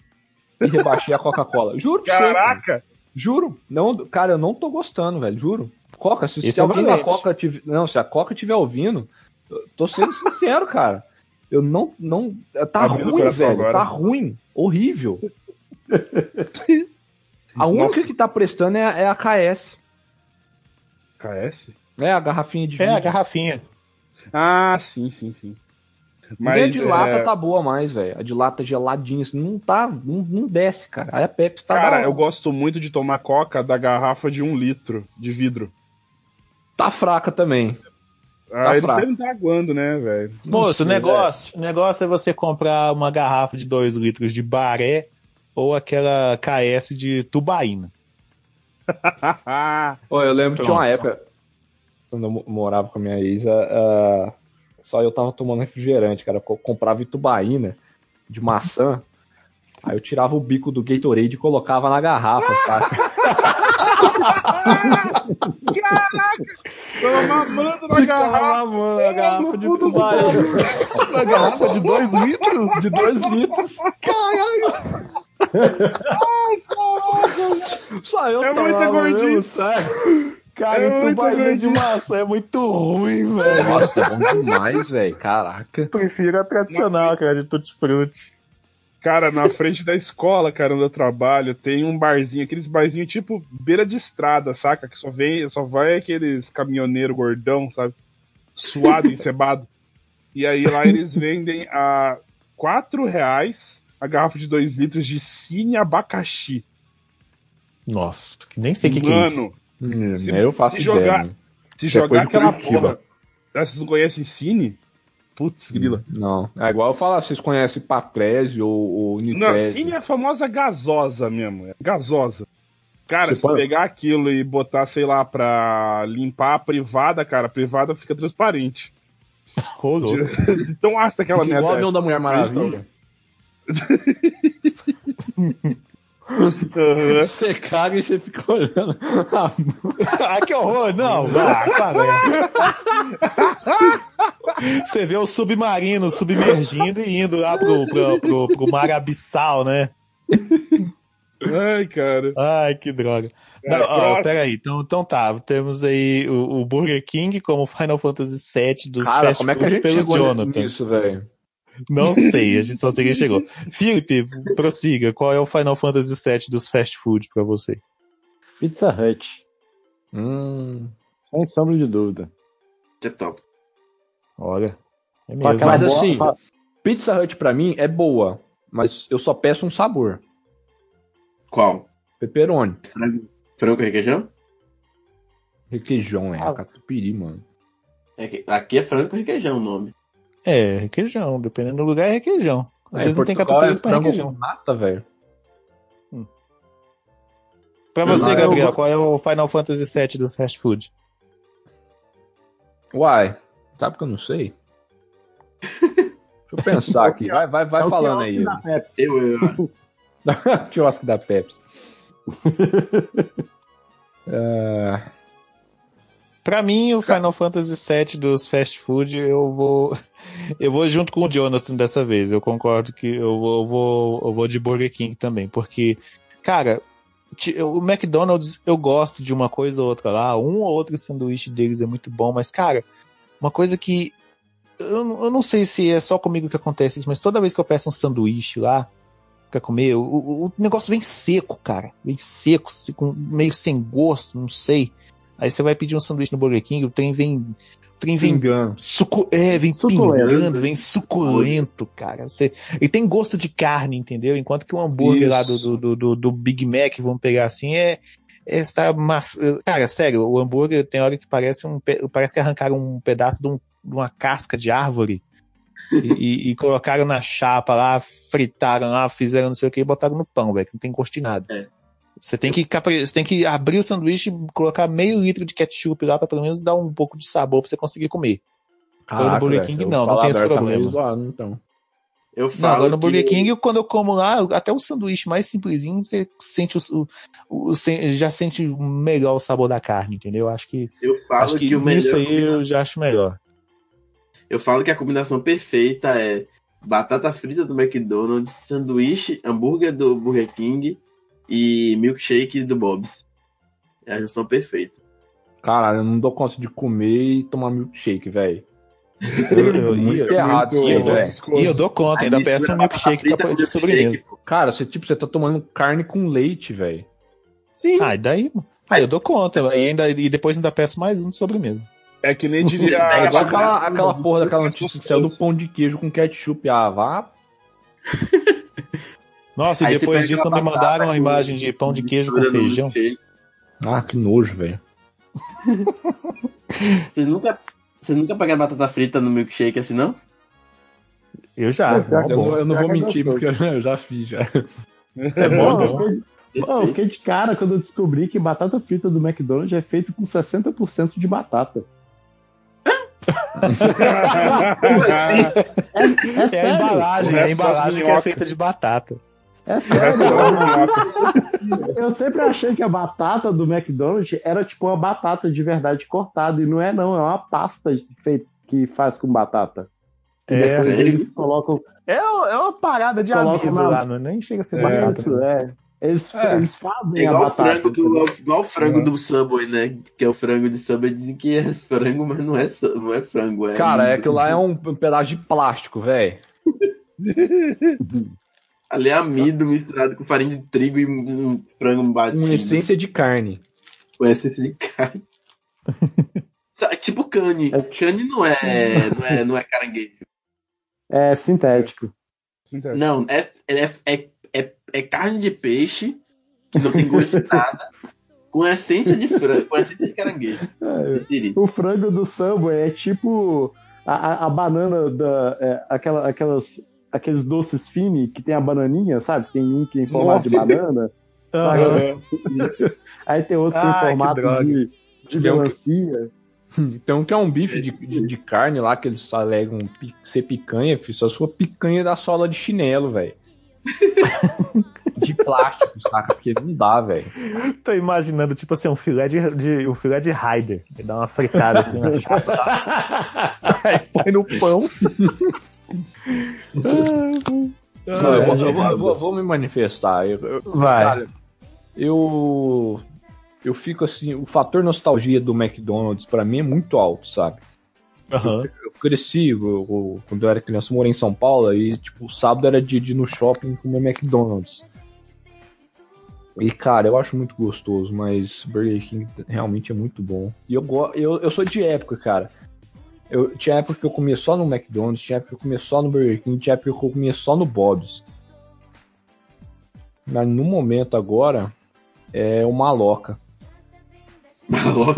e rebaixei a Coca-Cola. Juro você. Caraca! Juro. Não, cara, eu não tô gostando, velho. Juro. Coca, se, Esse se é alguém da. Coca tiver. Não, se a Coca estiver ouvindo, tô sendo sincero, cara. Eu não. não tá ruim, velho. agora. Tá ruim. Horrível. A única que tá prestando é, a- é a KS. KS? É a garrafinha de É, a vidro. garrafinha. Ah, sim, sim, sim. Nem a de lata é, tá boa mais, velho. A de lata geladinha, assim, não tá. Não, não desce, cara. Aí a Pepsi tá. da Cara, hora. eu gosto muito de tomar coca da garrafa de um litro de vidro. Tá fraca também. Ah, eles fraco. devem estar aguando, né, velho? Moço, o negócio, o negócio é você comprar uma garrafa de 2 litros de baré ou aquela KS de tubaína. Ô, eu lembro que tinha uma Pronto. época, quando eu mo- morava com a minha ex, ah, ah, só eu tava tomando refrigerante, cara. Eu comprava itubaína de maçã, aí eu tirava o bico do Gatorade e colocava na garrafa, sabe? Tava mamando na garrafa. mamando a garrafa de tubaína. Uma garrafa de 2 litros? De dois litros. Só eu É muita tomava mesmo, gordice. sabe? Cara, É tubaína de maçã é muito ruim, velho. Nossa, é bom demais, velho. Caraca. Prefiro a tradicional, cara, de tutti-frutti. Cara, na frente da escola, cara, onde eu trabalho, tem um barzinho, aqueles barzinhos tipo beira de estrada, saca? Que só vem, só vai aqueles caminhoneiro gordão, sabe? Suado, encebado. E aí lá eles vendem a quatro reais a garrafa de 2 litros de cine abacaxi. Nossa, nem sei o que, que é isso. Mano, Hum, Se- eu faço se ideia. jogar- né? se Depois jogar de aquela porra. Ah, Vocês não conhecem cine? Putz, grila. Não. É igual eu falar, vocês conhecem Patrese ou, ou Não, Unitrese. cine é a famosa gasosa mesmo. É gasosa. Cara, Você se pode- pegar aquilo e botar, sei lá, pra limpar a privada, cara, a privada fica transparente. Louco. Então ácida aquela Fica igual o merda. avião da Mulher Maravilha. Aham. Você caga e você fica olhando. ah, que horror! Não, vá, qual é? Você vê o submarino submergindo e indo lá pro, pro, pro, pro mar abissal, né? Ai, cara. Ai, que droga. É, Não, ó, peraí, então, então tá, temos aí o, o Burger King como Final Fantasy VII dos Cara, fast como é que a gente pelo chegou Jonathan. nisso, velho? Não sei, a gente só sei quem chegou. Felipe, prossiga, qual é o Final Fantasy VII dos fast food pra você? Pizza Hut. Hum. Sem sombra de dúvida. Isso é top. Olha, é mesmo. Mas assim, Pizza Hut pra mim é boa, mas eu só peço um sabor. Qual? Pepperoni. Frango, requeijão? Requeijão, é. Ah. Catupiry, mano. É aqui é frango com requeijão o nome. É, requeijão, dependendo do lugar é requeijão. Às É, vezes não tem catupiry pra frango requeijão. com nata, velho. Pra você, eu Gabriel, qual é o Final Fantasy VII dos fast food? Uai, sabe que eu não sei? Deixa eu pensar aqui. Vai, vai, vai É o falando aí. da Pepsi. Eu, eu, Quiosque da Pepsi. É, Pra mim, o Final Fantasy VII dos fast food, eu vou. Eu vou junto com o Jonathan dessa vez. Eu concordo que eu vou, eu vou, eu vou de Burger King também. Porque, cara, o McDonald's eu gosto de uma coisa ou outra lá. Um ou outro sanduíche deles é muito bom, mas, cara, uma coisa que. Eu, não- eu não sei se é só comigo que acontece isso, mas toda vez que eu peço um sanduíche lá pra comer, o, o- negócio vem seco, cara. Vem seco, meio sem gosto, não sei. Aí você vai pedir um sanduíche no Burger King, o trem vem. Trem vem. Sucu é, vem pingando, vem suculento, cara. Você, ele tem gosto de carne, entendeu? Enquanto que o hambúrguer Isso. lá do, do, do, do- Big Mac, vamos pegar assim, é. é está mas... Cara, sério, o hambúrguer tem hora que parece um. Parece que arrancaram um pedaço de, um- de uma casca de árvore e, e- e colocaram na chapa lá, fritaram lá, fizeram não sei o que e botaram no pão, velho, não tem gosto de nada. É. Você tem que você tem que abrir o sanduíche e colocar meio litro de ketchup lá pra pelo menos dar um pouco de sabor pra você conseguir comer. Agora no Burger King não, não tem esse tá problema. meio zoado, então. eu Não, falo. agora no Burger que- King, quando eu como lá, até o sanduíche mais simplesinho, você sente o, o- o- já sente melhor o sabor da carne, entendeu? Acho que, Eu falo acho que, que, o melhor. isso aí eu já acho melhor. Eu falo que a combinação perfeita é batata frita do McDonald's, sanduíche, hambúrguer do Burger King e milkshake do Bob's. É a junção perfeita. Caralho, eu não dou conta de comer e tomar milkshake, velho. Muito errado isso aí, Muito velho. E eu dou conta, ainda peço um milkshake pra- de sobremesa. Cara, você, tipo, você tá tomando carne com leite, velho. Sim. Ah, e daí? Ah, eu dou conta. E, ainda, e depois ainda peço mais um de sobremesa. É que nem diria. É igual aquela, aquela porra daquela notícia que saiu do pão de queijo com ketchup. Ah, vá. Nossa, Aí e depois disso me mandaram batata a imagem de pão de queijo com feijão. Ah, que nojo, velho. Vocês nunca, vocês nunca pegaram batata frita no milkshake assim, não? Eu já. Pô, pior é Eu, bom. não- eu não vou é mentir, porque eu, eu já fiz, já. É bom, eu fiquei- pô, eu fiquei de cara quando eu descobri que batata frita do McDonald's é feito com 60% de batata. É, é, É a sério. embalagem, é a embalagem que é feita de batata. É sério. Eu sempre achei que a batata do McDonald's era tipo uma batata de verdade cortada. E não é, não. É uma pasta feita, que faz com batata. É, sério? eles colocam. É, é uma parada de amido na- lá, não, nem chega a ser É, batata. Isso, é. Eles, É. eles É fazem a igual o batata. frango do, igual o frango Uhum. do Subway, né? Que é o frango de Subway. Dizem que é frango, mas não é, não é frango. É Cara, é aquilo lá é um pedaço de plástico, velho. Ali é amido misturado com farinha de trigo e um frango batido. Uma essência de carne. Com essência de carne. Tipo cane. Cane não é, não é, não é caranguejo. É sintético. Não, é, é, é, é, é carne de peixe que não tem gosto de nada. Com essência de frango, com essência de caranguejo. É. O frango do Subway é tipo a, a, a banana da. é, aquela, aquelas, aqueles doces fini que tem a bananinha, sabe? Tem um que é em formato de banana. Aham. Aí tem outro que tem que formato de, de Tem um que- melancia. Então que é um bife de, de, de carne lá que eles alegam ser picanha, filho. Só sua picanha da sola de chinelo, velho. de plástico, saca? Porque não dá, velho. Tô imaginando, tipo assim, um filé de, de- um filé de Raider. Dá uma fritada assim na chapa. Aí põe no pão. Não, eu, vou, eu vou- eu vou- vou me manifestar. Eu, Vai. cara, eu, eu fico assim, o fator nostalgia do McDonald's pra mim é muito alto, sabe? Aham. Eu cresci, eu- quando eu era criança, eu morei em São Paulo, e tipo, sábado era dia de ir no shopping comer McDonald's. E cara, eu acho muito gostoso, mas Burger King realmente é muito bom. E eu, eu, eu sou de época, cara. Eu, tinha época que eu comia só no McDonald's, tinha época que eu comia só no Burger King, tinha época que eu comia só no Bob's. Mas no momento agora, é o Maloca.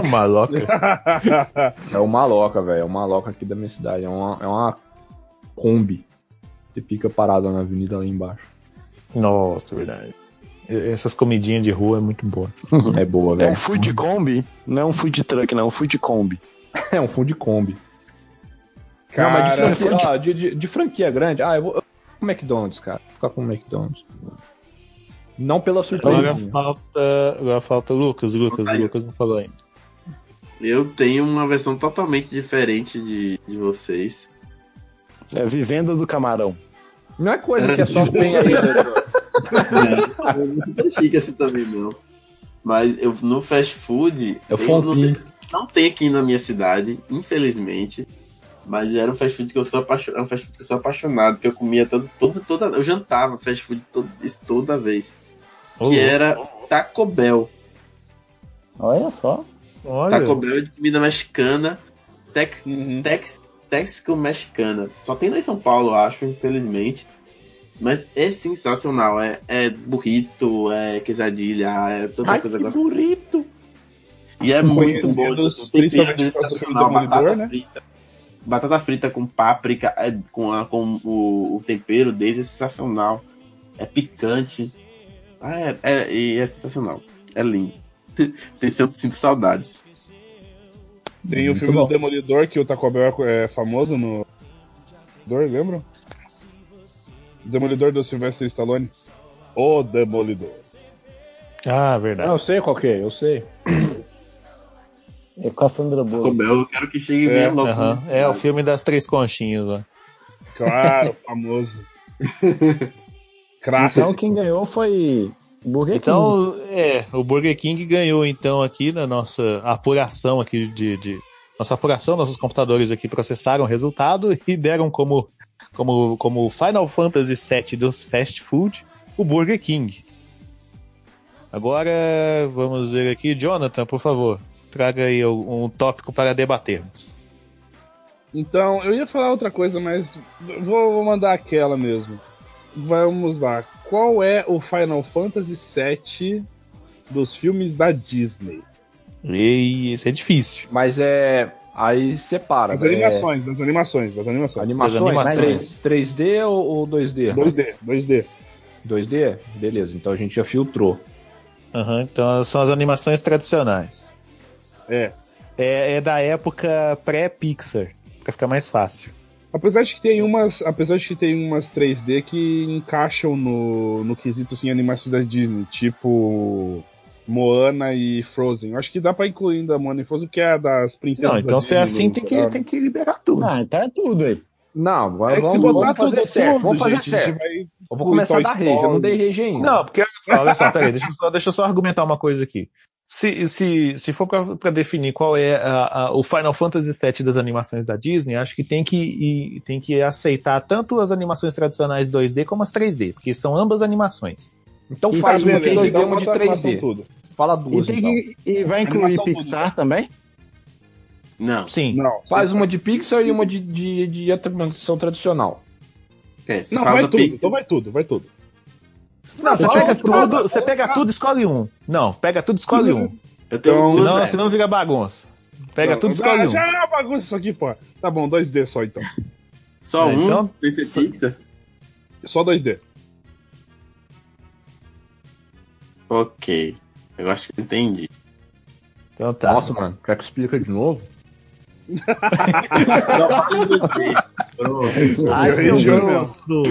Maloca. É o Maloca, velho. É o Maloca aqui da minha cidade. É uma, é uma Kombi. Você fica parada na avenida lá embaixo. Nossa, verdade. Essas comidinhas de rua é muito boa. É boa, É um velho. food combi, não é um food truck, não, é um food combi. É um fundo de Kombi. Cara, não, mas de franquia, ó, de, de- de franquia grande. Ah, eu vou. Eu vou com o McDonald's, cara. Vou ficar com o McDonald's. Não pela Agora surpresa. falta, agora falta o Lucas. Lucas, Aí. o Lucas não falou ainda. Eu tenho uma versão totalmente diferente de, de vocês. É Vivenda do Camarão. Não é coisa que é só tem aí. né? Eu não chique assim também, não. Mas eu, no fast food, É o eu não, sei, não tem aqui na minha cidade, infelizmente. Mas era um fast food que eu sou apaixonado, um fast food que eu sou apaixonado, que eu comia todo, todo, toda, eu jantava fast food todo, isso toda vez. que era Taco Bell. Olha só. Olha, Taco Bell é de comida mexicana, tex, Uhum. tex, Texico mexicana. Só tem lá em São Paulo, acho, infelizmente. Mas é sensacional. É, é burrito, é quesadilha, é tanta Ai, coisa que gostosa. burrito. E é muito bom. Tempero dele é sensacional. Batata né? frita. Batata frita com páprica, é, com, a, com o, o tempero deles é sensacional. É picante. Ah, é, é, é sensacional. É lindo. Tem, sinto, sinto saudades. Tem o Muito filme bom. do Demolidor, que o Taco Bell é famoso no. Demolidor, lembram? Demolidor do Sylvester Stallone. O Demolidor. Ah, Não, verdade. eu sei qual que é, eu sei. É com a Sandra Bullock. Bell, eu quero que chegue É, bem logo. Aham. É o filme das três conchinhas, ó. Claro, famoso. Então quem ganhou foi Burger King. Então, é, o Burger King ganhou então aqui na nossa apuração aqui de, de- nossa apuração, nossos computadores aqui processaram o resultado e deram como como como Final Fantasy VII dos fast food o Burger King. Agora vamos ver aqui, Jonathan, por favor, traga aí um tópico para debatermos. Então, eu ia falar outra coisa, mas vou, vou mandar aquela mesmo. Vamos lá. Qual é o Final Fantasy VII dos filmes da Disney? E isso é difícil. Mas é. Aí separa. Das é, animações, das animações, das animações. Animações, Das animações. 3, 3D ou, ou 2D? 2D, 2D. 2D? Beleza, então a gente já filtrou. Aham, então são as animações tradicionais. É. É, é da época pré-Pixar, pra ficar mais fácil. Apesar de que tem umas, apesar de que tem umas 3D que encaixam no, no quesito assim, animações da Disney, tipo Moana e Frozen. Eu acho que dá pra incluir ainda Moana e Frozen, que é a das princesas. Não, então da se é assim, tem que, geral. tem que liberar tudo. Ah, então é tudo aí. Não, agora É que se vamos, botar vamos fazer tudo, certo. tudo, Vamos fazer gente, certo. vai Eu vou começar a dar rage, eu não dei rage ainda. Não, porque olha só, olha só, peraí, deixa eu só, deixa eu só argumentar uma coisa aqui. Se, se, se for pra definir qual é a- a- o Final Fantasy VII das animações da Disney, acho que tem que, e- tem que aceitar tanto as animações tradicionais 2D como as 3D, porque são ambas animações. Então E faz uma de beleza, 2D e então uma de bota a animação 3D. tudo. Fala E, duas, tem então. que- e vai incluir Animação tudo, Pixar também? Não. Sim. Não, Faz uma de Pixar e uma de, de, de animação tradicional. É, Não, fala vai do tudo, Pixar. então vai tudo, vai tudo. Não, você Fala pega tudo. você pega tudo, escolhe um. Não, pega tudo, escolhe um. Eu tenho Então, duas, Senão, velho. senão vira bagunça. Pega Não, tudo, escolhe ah, um. Já é uma bagunça isso aqui, pô. Tá bom, 2D só então. Só É, um então- Pixar. Só 2D. Ok. Eu acho que eu entendi. Então tá. Nossa, mano, quer que explica de novo? Só vale 2D. Pronto. Ai, seu grosso.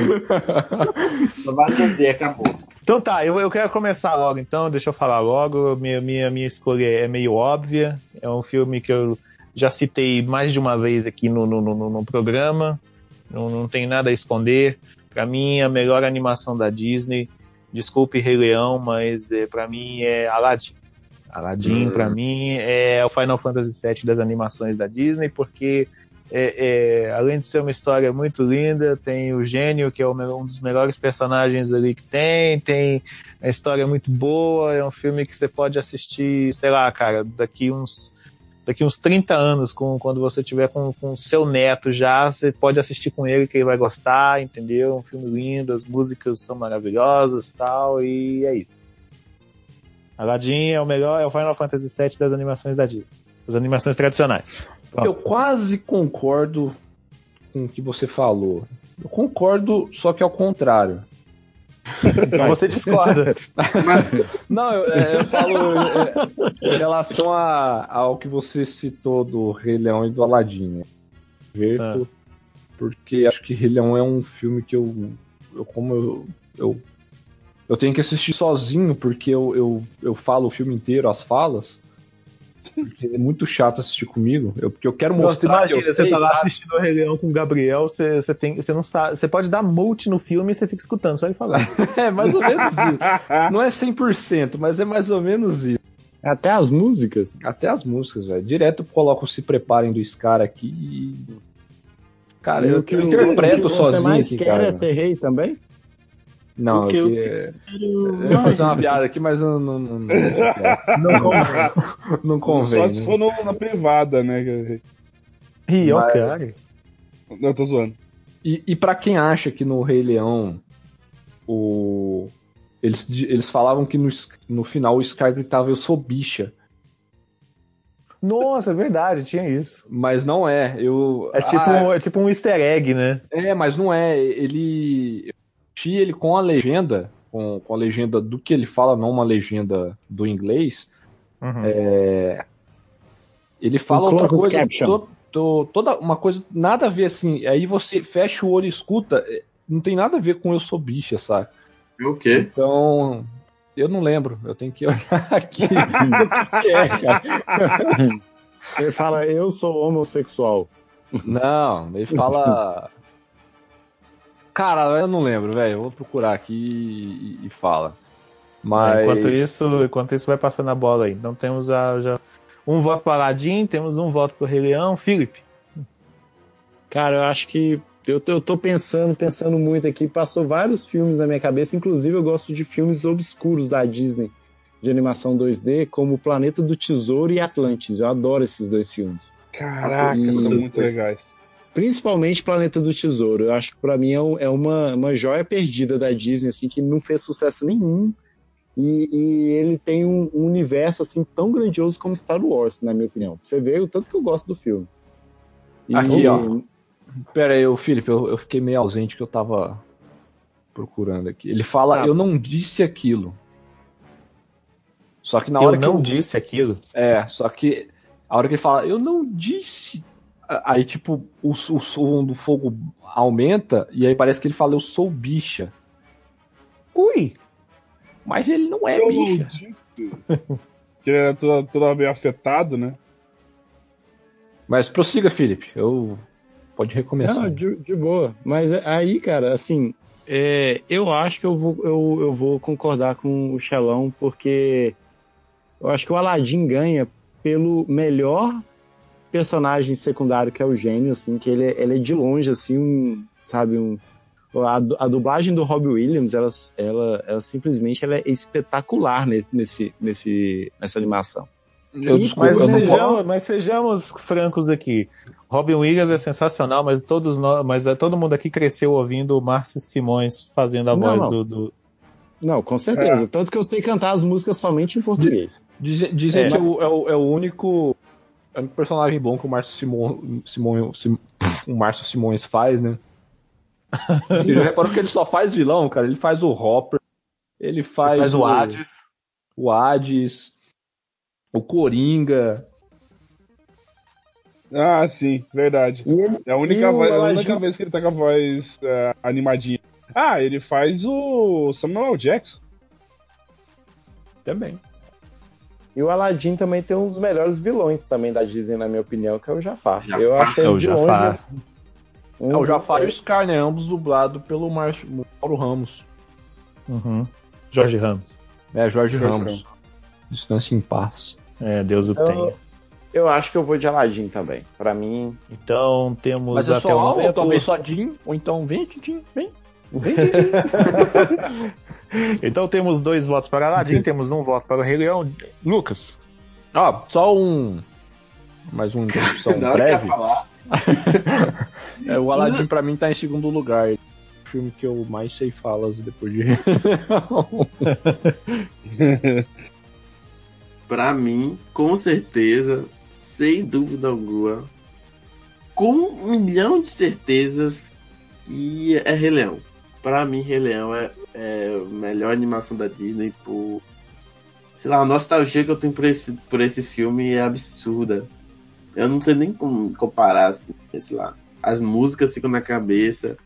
Só vale 2D, acabou. Então tá, eu, eu quero começar logo então, deixa eu falar logo. Minha, minha, minha escolha é meio óbvia. É um filme que eu já citei mais de uma vez aqui no, no, no, no programa. Não, não tem nada a esconder. Pra mim, a melhor animação da Disney, desculpe Rei Leão, mas é, pra mim é Aladdin. Aladdin, Hum. pra mim, é o Final Fantasy VII das animações da Disney, porque é, é, além de ser uma história muito linda, tem o gênio, que é um dos melhores personagens ali que tem, tem a história muito boa, é um filme que você pode assistir, sei lá, cara, daqui uns daqui uns 30 anos, com, quando você tiver com o seu neto já, você pode assistir com ele que ele vai gostar, entendeu? Um filme lindo, as músicas são maravilhosas tal, e é isso. Aladdin é o melhor, é o Final Fantasy VII das animações da Disney. Das animações tradicionais. Eu quase concordo com o que você falou. Eu concordo, só que ao contrário. Então você discorda. Mas Não, eu, é, eu falo é, em relação a- ao que você citou do Rei Leão e do Aladdin. né? Verto, porque acho que Rei Leão é um filme que eu, eu como eu, eu, eu tenho que assistir sozinho, porque eu, eu, eu falo o filme inteiro, as falas. Porque é muito chato assistir comigo. Eu, porque eu quero Nossa, mostrar. que imagina, eu você tá lá sabe? assistindo o Rei Leão com o Gabriel, você, você, tem, você não sabe. Você pode dar multi no filme e você fica escutando, só ele falar. É mais ou menos isso. Não é 100%, mas é mais ou menos isso. Até as músicas. Até as músicas, velho. Direto eu coloco Se Preparem do Scar aqui e. Cara, eu, o que, eu o- interpreto o que sozinho você mais aqui, quer cara. é ser rei também? Não, O que eu, eu que- eu ia fazer uma piada aqui, mas não, não, não, não, não convém. Não convém. Só se né? for no- na privada, né? Ih, Mas- cara. Não, tô zoando. E, e para quem acha que no Rei Leão o eles, eles falavam que no, no final o Scar gritava eu sou bicha, Nossa, é verdade, tinha isso. mas não é. Eu É tipo, Ah, um, é tipo um easter egg, né? É, mas não é. Ele. Eu assisti ele com a legenda, com, com a legenda do que ele fala, não uma legenda do inglês. Uhum. É, ele fala Um outra coisa. to- to- toda uma coisa, nada a ver assim. Aí você fecha o olho e escuta. é, Não tem nada a ver com eu sou bicha, saca? o quê? Então. Eu não lembro, eu tenho que olhar aqui. o que é, cara. Ele fala, eu sou homossexual. Não, ele fala. Cara, eu não lembro, velho. Eu vou procurar aqui e, e fala. Mas. Enquanto isso, enquanto isso vai passando a bola aí. Então temos a, já um voto pro Aladdin, temos um voto pro Rei Leão. Felipe. Cara, eu acho que eu, tô- eu tô pensando, pensando muito aqui. Passou vários filmes na minha cabeça. Inclusive, eu gosto de filmes obscuros da Disney, de animação 2D, como Planeta do Tesouro e Atlantis. Eu adoro esses dois filmes. Caraca, E- são muito legais. Principalmente Planeta do Tesouro. Eu acho que pra mim é, um- é uma, uma joia perdida da Disney, assim, que não fez sucesso nenhum. E, e ele tem um, um universo assim tão grandioso como Star Wars, na minha opinião. Você vê o tanto que eu gosto do filme. E- Aqui, ó. Pera aí, Felipe, eu, eu fiquei meio ausente que eu tava procurando aqui. Ele fala, Ah. eu não disse aquilo. Só que na eu hora que não eu- disse aquilo. É, só que a hora que ele fala, eu não disse. Aí, tipo, o, o som do fogo aumenta e aí parece que ele fala, eu sou bicha. Ui! Mas ele não é Eu bicha. disse. Que é toda, toda meio afetado, né? Mas prossiga, Felipe. Eu. Pode recomeçar. Não, de, de boa. Mas aí, cara, assim, é, eu acho que eu vou, eu, eu vou concordar com o Xelão, porque eu acho que o Aladdin ganha pelo melhor personagem secundário, que é o gênio, assim, que ele, é- ele é de longe, assim, um, sabe, um. A, a dublagem do Robbie Williams, ela, ela, ela simplesmente ela é espetacular ne- nesse, nesse, nessa animação. Eu, desculpa, Mas, eu não sejamos, mas sejamos francos aqui. Robin Williams é sensacional, mas todos nós, mas é, todo mundo aqui cresceu ouvindo o Márcio Simões fazendo a Não, voz não. do, do- Não, com certeza. Tanto que eu sei cantar as músicas somente em português. Dizem, dizem É. que é o, é, o, é o único, é único personagem bom que o Márcio Simon, Simon, Sim- o Márcio Simões faz, né? Você já reparou que ele só faz vilão, cara? Ele faz o Hopper, ele faz, faz o Hades. o Hades, o Coringa. Ah, sim, verdade. Ele, É a única, o voz- a Aladdin? única vez que ele tá com a voz é, animadinha. Ah, ele faz o Samuel. Jackson. Também. E o Aladdin também tem um dos melhores vilões também da Disney, na minha opinião, que é o Jafar. Jafar. Eu acho É o longe, Jafar. É o Jafar e o Scar, né? Ambos dublados pelo Mar... Mauro Ramos. Uhum. Jorge Ramos. É, Jorge, Jorge Ramos. Ramos. Descanse em paz. É, Deus o tenha. Eu, eu acho que eu vou de Aladdin também. Pra mim, Então temos Mas eu até sou o momento. talvez só Jim, ou então vem, Jim, vem. Vem, Então temos dois votos para Aladdin, temos um voto para o Rei Leão. Lucas. Ó, só um. Mais hora que ia breve. falar. É, o Aladdin pra mim tá em segundo lugar. O filme que eu mais sei falas depois de. Pra mim, com certeza, sem dúvida alguma, com um milhão de certezas, que é Rei Leão. Pra mim, Rei Leão é, é a melhor animação da Disney por. Sei lá, a nostalgia que eu tenho por esse, por esse filme é absurda. Eu não sei nem como comparar, assim, sei lá. As músicas ficam na cabeça.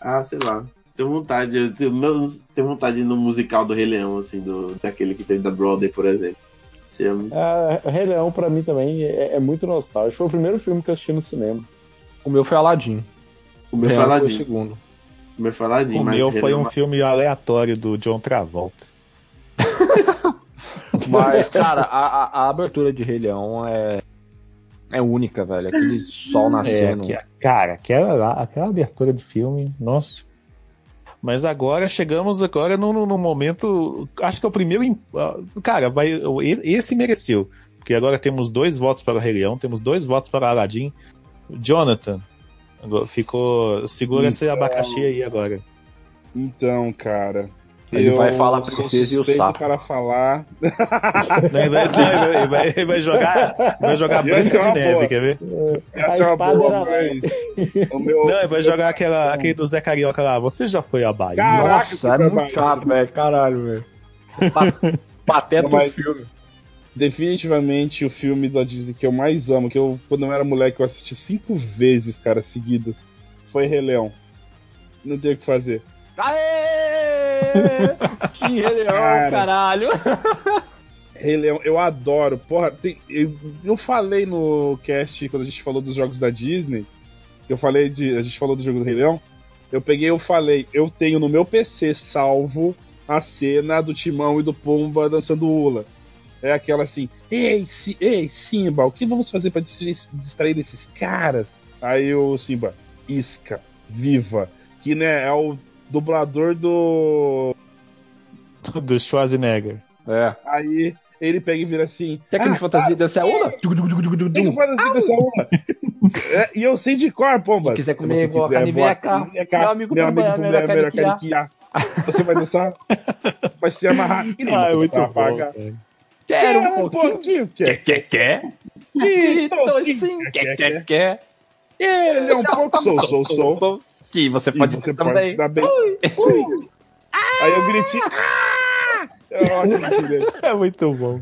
Ah, sei lá. Tenho vontade, eu tenho, meus- tenho vontade de ir no musical do Rei Leão, assim, do, daquele que teve da Broadway, por exemplo. Seria muito É, Rei Leão, pra mim, também é, é muito nostálgico. Foi o primeiro filme que eu assisti no cinema. O meu foi Aladdin. O meu Real foi o faladinho. segundo. O meu faladinho, O mas meu foi um filme aleatório do John Travolta. Mas, cara, a, a- a abertura de Rei Leão é. É única, velho. Aquele sol É, nascendo. que- cara, aquela, aquela abertura de filme, nossa. Mas agora chegamos agora no, no- no momento. Acho que é o primeiro. Cara, vai, esse mereceu. Porque agora temos dois votos para o Rei Leão, temos dois votos para o Aladdin. Jonathan, ficou. Segura esse Então- abacaxi aí agora. Então, cara. Ele eu vai falar a sou princesa e o sapo. para falar. Não, ele, vai, ele vai- ele vai- ele vai jogar, vai jogar ser Branca de Neve, boa. quer ver? Essa A é uma espada boa, era- mas o meu- Não, ele vai jogar aquela, aquele do Zé Carioca lá. Você já foi a Bahia? Caraca, Nossa, é muito chato, velho. Caralho, velho. Pa- Pateta do filme. Definitivamente o filme da Disney que eu mais amo, que eu, quando eu era moleque, eu assisti cinco vezes, cara, seguidas, foi Rei Leão. Não tem o que fazer. Aê! Tim Rei Leão, Cara. caralho. Rei Leão, eu adoro. Porra, tem- eu, eu falei no cast, quando a gente falou dos jogos da Disney, eu falei de. A gente falou do jogo do Rei Leão. Eu peguei e eu falei, eu tenho no meu PC salvo a cena do Timão e do Pumba dançando Ula. É aquela assim, ei, Si- ei, Simba, o que vamos fazer pra distrair, distrair esses caras? Aí o Simba, isca, viva, que né, é o dublador do. Do Schwarzenegger. É. Aí ele pega e vira assim. Técnica de fantasia dessa é? Tem que fazer assim dessa uma. É, e eu sei de cor, pomba. Se quiser comer quiser, carne, vem cá. Meu amigo Meu amigo melhor caniquear. Você vai dançar, vai se amarrar e Ah, é muito bom. Quero Quer um pouquinho. Quer, Quer, quer? Sim, Então tô sim. sim. Quer, quer, quer? Ele é um pouco sou, sou, sou. Que você E pode você também. pode dar bem. Ui. Aí eu gritei. "Ah!" É. É muito bom.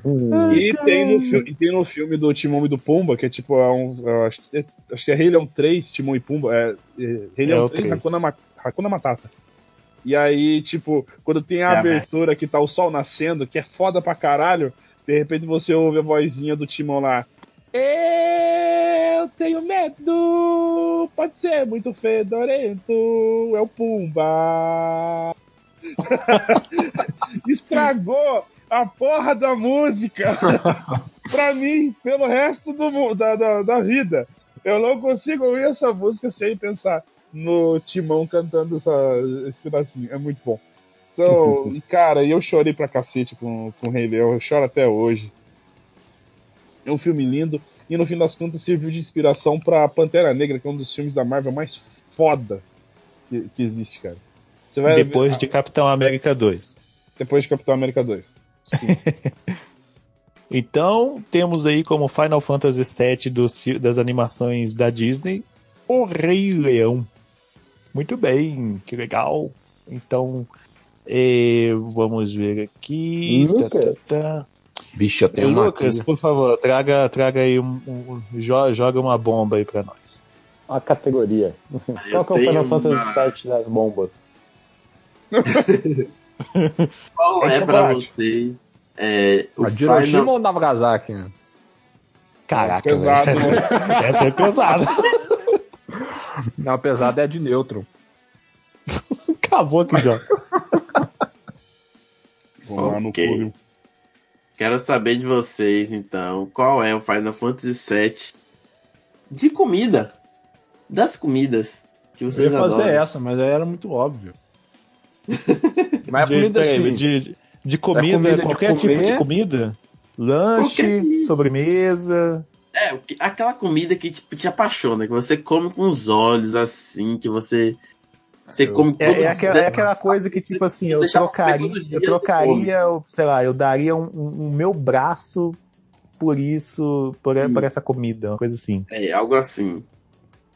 E tem, no, fi- e tem no filme do Timão e do Pumba, que é tipo, é um, eu acho, é- acho que é Rei Leão 3, Timão e Pumba, é, é Rei Leão o 3, três. Hakuna, Hakuna Matata. E aí, tipo, quando tem a É, abertura que tá o sol nascendo, que é foda pra caralho, de repente você ouve a vozinha do Timão lá. Eu tenho medo, pode ser muito fedorento, é o Pumba. Estragou a porra da música pra mim pelo resto do, da, da, da vida. Eu não consigo ouvir essa música sem pensar no Timão cantando essa, esse pedacinho. É muito bom. Então, e, cara, eu chorei pra cacete com, com o Rei Leão. Eu choro até hoje. É um filme lindo. E no fim das contas serviu de inspiração pra Pantera Negra, que é um dos filmes da Marvel mais foda que, que existe, cara. Depois de Capitão América 2. depois de Capitão América 2. Então, temos aí como Final Fantasy VII dos, das animações da Disney, O Rei Leão. Muito bem, que legal. Então, eh, vamos ver aqui. Lucas. Tá, tá, tá. Bicho, eu E, uma Lucas, por favor, traga, traga aí um, um- jo- joga uma bomba aí pra nós. Uma categoria. Qual que é o Final Fantasy uma- VII das bombas? Qual é pra combate. vocês? É, o Hiroshima Final... ou Nagasaki? né? Caraca, Pesado, velho. né? Essa é pesada. Não, pesada é de neutro. Acabou aqui já. No Ok. clube. Quero saber de vocês, então, qual é o Final Fantasy VII de comida. Das comidas que Eu vocês ia fazer adoram. essa, mas aí era muito óbvio. mas a De, comida peraí, de, de comida, comida de qualquer tipo de comida. Lanche, Qualquer- sobremesa. É, aquela comida que tipo, te apaixona, que você come com os olhos, assim, que você. Você come É, é aquela, é aquela coisa que, tipo assim, eu trocaria, eu trocaria, eu, sei lá, eu daria um, um- um meu braço por isso, por, por essa comida, uma coisa assim. É, algo assim.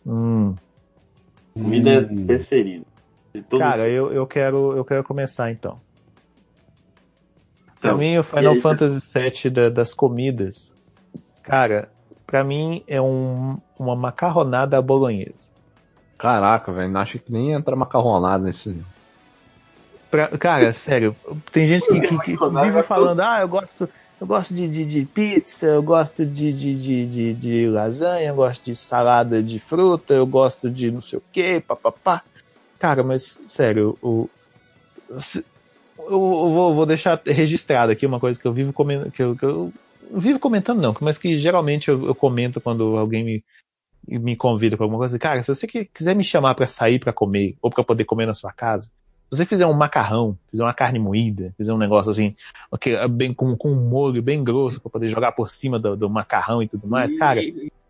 Hum. Comida Hum. preferida. Cara, eu, eu, quero, eu quero começar então. Pra Então, mim, o Final aí, Fantasy VII da- das comidas, cara, pra mim é um, uma macarronada à bolonhesa. Caraca, velho, acho que nem entra macarronada nesse. Pra- cara, sério, tem gente que, que- que vive falando, ah, eu gosto, eu gosto de, de, de pizza, eu gosto de, de, de, de, de lasanha, eu gosto de salada de fruta, eu gosto de não sei o que, papapá. Cara, mas sério, o, se- eu, eu vou, vou deixar registrado aqui uma coisa que eu vivo comentando, que eu, que eu não vivo comentando não, mas que geralmente eu, eu comento quando alguém me, me convida pra alguma coisa. Cara, se você quiser me chamar pra sair pra comer, ou pra poder comer na sua casa, se você fizer um macarrão, fizer uma carne moída, fizer um negócio assim, ok, bem, com, com um molho bem grosso pra poder jogar por cima do, do macarrão e tudo mais, cara,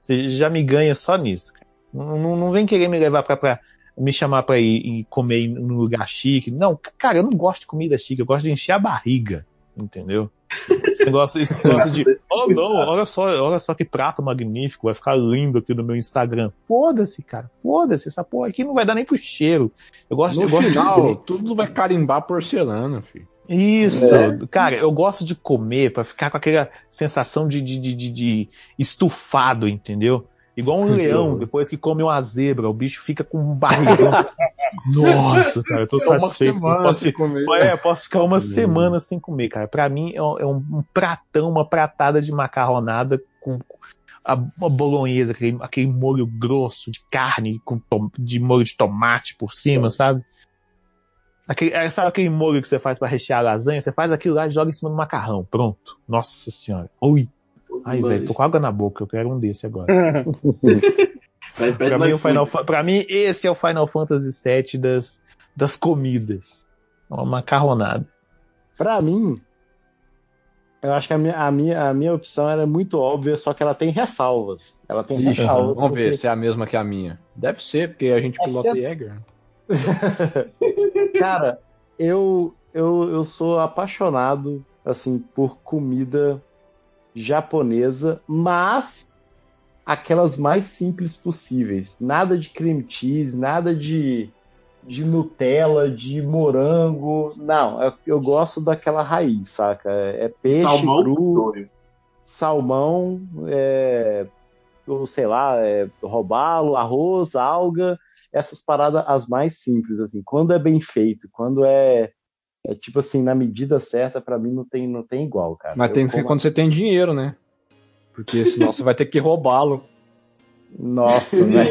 você já me ganha só nisso. Não, não, vem querer me levar pra me chamar pra ir, ir comer em um lugar chique. Não, cara, eu não gosto de comida chique, eu gosto de encher a barriga, entendeu? Esse negócio, esse negócio de, oh não, olha só, olha só que prato magnífico, vai ficar lindo aqui no meu Instagram. Foda-se, cara, foda-se, essa porra aqui não vai dar nem pro cheiro. Eu gosto, No eu gosto de final, comer. tudo vai carimbar porcelana, filho. Isso, É. cara, eu gosto de comer pra ficar com aquela sensação de, de, de, de- de estufado, entendeu? Igual um leão, depois que come uma zebra, o bicho fica com um barrigão. Nossa, cara, eu tô É satisfeito. posso, sem comer. é, posso ficar uma semana sem comer, cara. Pra mim é um, é um- pratão, uma pratada de macarronada com a, uma bolonhesa, aquele, aquele molho grosso de carne, com tom- de molho de tomate por cima, sabe? Aquele, é, sabe aquele molho que você faz pra rechear a lasanha? Você faz aquilo lá e joga em cima do macarrão. Pronto. Nossa senhora. Ui. Ai, velho, tô com água na boca. Eu quero um desse agora. Pra, mim, o. Final, pra mim, esse é o Final Fantasy VII das, das comidas. Uma macarronada. Pra mim, eu acho que a minha, a, minha, a minha opção era muito óbvia, só que ela tem ressalvas. Ela tem Ixi, ressalvas. vamos ver porque- se é a mesma que a minha. Deve ser, porque a gente pilota que- Jäger. Cara, eu, eu, eu sou apaixonado, assim, por comida japonesa, mas aquelas mais simples possíveis. Nada de cream cheese, nada de, de Nutella, de morango. Não, eu, eu gosto daquela raiz, saca? É peixe Salmão cru, salmão, é, ou sei lá, é, robalo, arroz, alga, essas paradas as mais simples, assim. Quando é bem feito, quando é, é tipo assim, na medida certa, pra mim não tem, não tem igual, cara. Mas Eu tem que ser como- quando você tem dinheiro, né? Porque senão você vai ter que roubá-lo. Nossa, né?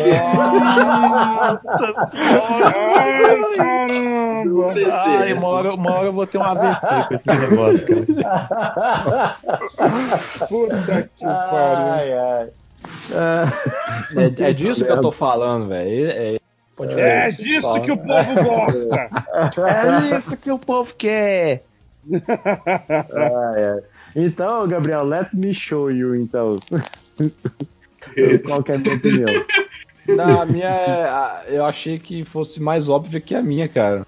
Nossa Ai, caramba! Ai, uma hora, uma hora eu vou ter um AVC com esse negócio, cara. Puta que pariu. ai, ai. É, é disso que eu tô falando, velho. É, pode É ver, disso só- que o povo gosta. É isso que o povo quer. ai, ai. Então, Gabriel, let me show you, então. Qual que é a minha opinião? Não, a minha é. Eu achei que fosse mais óbvia que a minha, cara.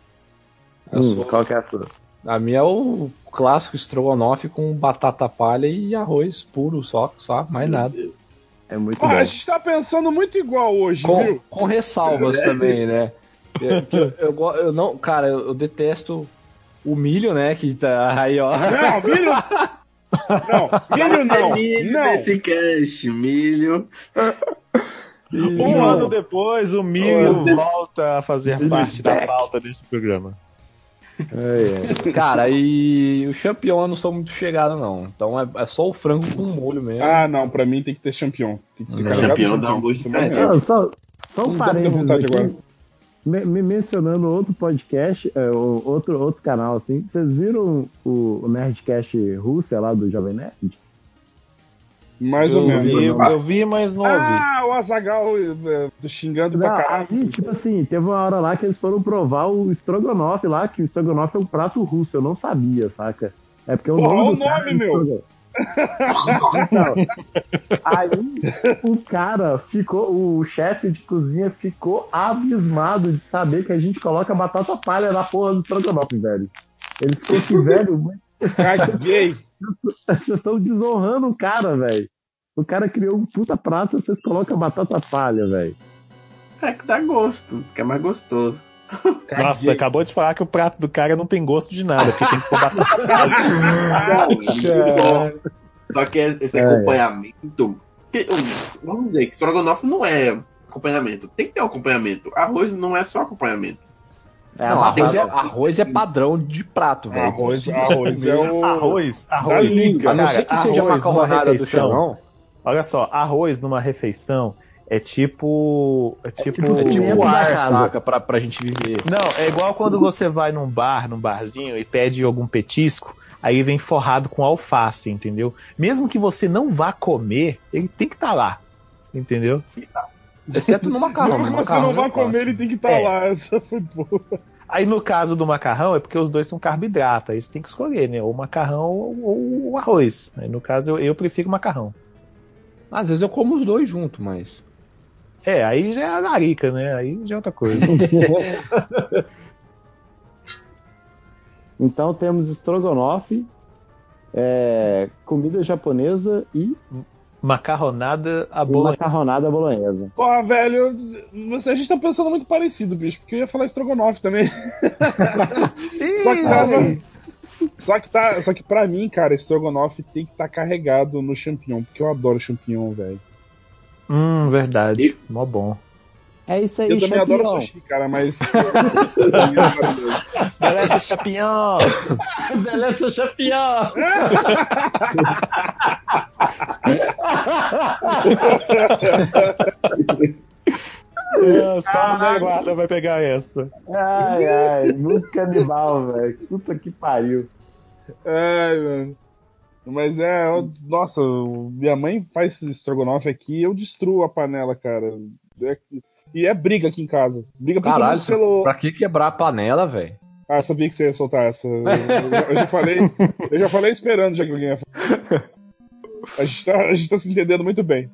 Hum, sou- qual que é a sua? A minha é o clássico estrogonofe com batata palha e arroz puro só, só mais nada. É muito Pô, bom. a gente tá pensando muito igual hoje, Com, viu? com ressalvas também, né? Eu, eu, eu eu não, cara, eu, eu detesto o milho, né? Que tá aí, ó. Não, milho. Não, milho não. É milho Não. desse cast, milho. Um ano depois, o milho volta a fazer parte da pauta deste programa. Cara, e o champignon eu não sou muito chegado, não. Então é, é só o frango com molho mesmo. Ah, não, pra mim tem que ter champion. Tem que champion de dá um gosto diferente. Não, só, Só um parênteses aqui, agora. me, me mencionando outro podcast, é, outro, outro canal, assim. Vocês viram o, o Nerdcast Rússia lá do Jovem Nerd? Mais ou Eu menos. vi, eu vi, mas não ouvi. Ah, o Azagal xingando Não, pra caralho. aí, tipo assim, teve uma hora lá que eles foram provar o Strogonoff lá, que o Strogonoff é um prato russo, eu não sabia, saca? É porque o Porra, nome o cara nome, é meu. Então, aí o cara ficou, o chefe de cozinha ficou abismado de saber que a gente coloca batata palha na porra do Strogonoff, velho. Ele ficou assim, velho, mas Caguei. Vocês estão desonrando o cara, velho. O cara criou um puta prato, vocês colocam batata palha, velho. É que dá gosto, que é mais gostoso. Nossa, acabou de falar que o prato do cara não tem gosto de nada, porque tem que pôr batata palha. Só que esse É. acompanhamento. que, um, vamos dizer que estrogonofe não é acompanhamento. Tem que ter um acompanhamento. Arroz não é só acompanhamento. É não, a arroz é, arroz é padrão de prato, velho. Arroz, arroz é o. Arroz, arroz. língua. A não ser que seja macarronada do refeição. chão. Olha só, arroz numa refeição é tipo. É tipo. tipo É tipo Dentro o da ar, saca? Pra, pra gente viver. Não, é igual quando você vai num bar, num barzinho e pede algum petisco, aí vem forrado com alface, entendeu? Mesmo que você não vá comer, ele tem que estar lá, entendeu? Exceto no macarrão. Mesmo no que você macarrão não vai é fácil. comer, ele tem que estar É. lá. Essa foi boa. Aí no caso do macarrão é porque os dois são carboidrato, aí você tem que escolher, né? Ou macarrão ou, ou o arroz. Aí no caso eu, eu prefiro macarrão. Às vezes eu como os dois juntos, mas. É, aí já é a larica, né? Aí já é outra coisa. Então temos estrogonofe, é, comida japonesa e Macarronada a e bola. macarronada bolonhesa. Porra, velho, você, a gente tá pensando muito parecido, bicho, porque eu ia falar estrogonofe também. Só que tava. Só que, tá, só que pra mim, cara, estrogonofe tem que estar carregado no champignon, porque eu adoro champignon, velho. Hum, verdade. Mó bom. É isso aí, Eu também adoro sushi, cara, mas. Beleza, champignon! Beleza, champignon! É, só o velho guarda vai pegar essa. Ai, ai, muito canibal, velho. Puta que pariu. Ai, mano. Mas é, eu- nossa, minha mãe faz esse estrogonofe aqui e eu destruo a panela, cara. É- e é briga aqui em casa. Briga Caralho, pelo. pra que quebrar a panela, velho? Ah, eu sabia que você ia soltar essa. Eu, eu- já falei. Eu já falei esperando já que alguém ia falar. A gente, tá, a gente tá se entendendo muito bem.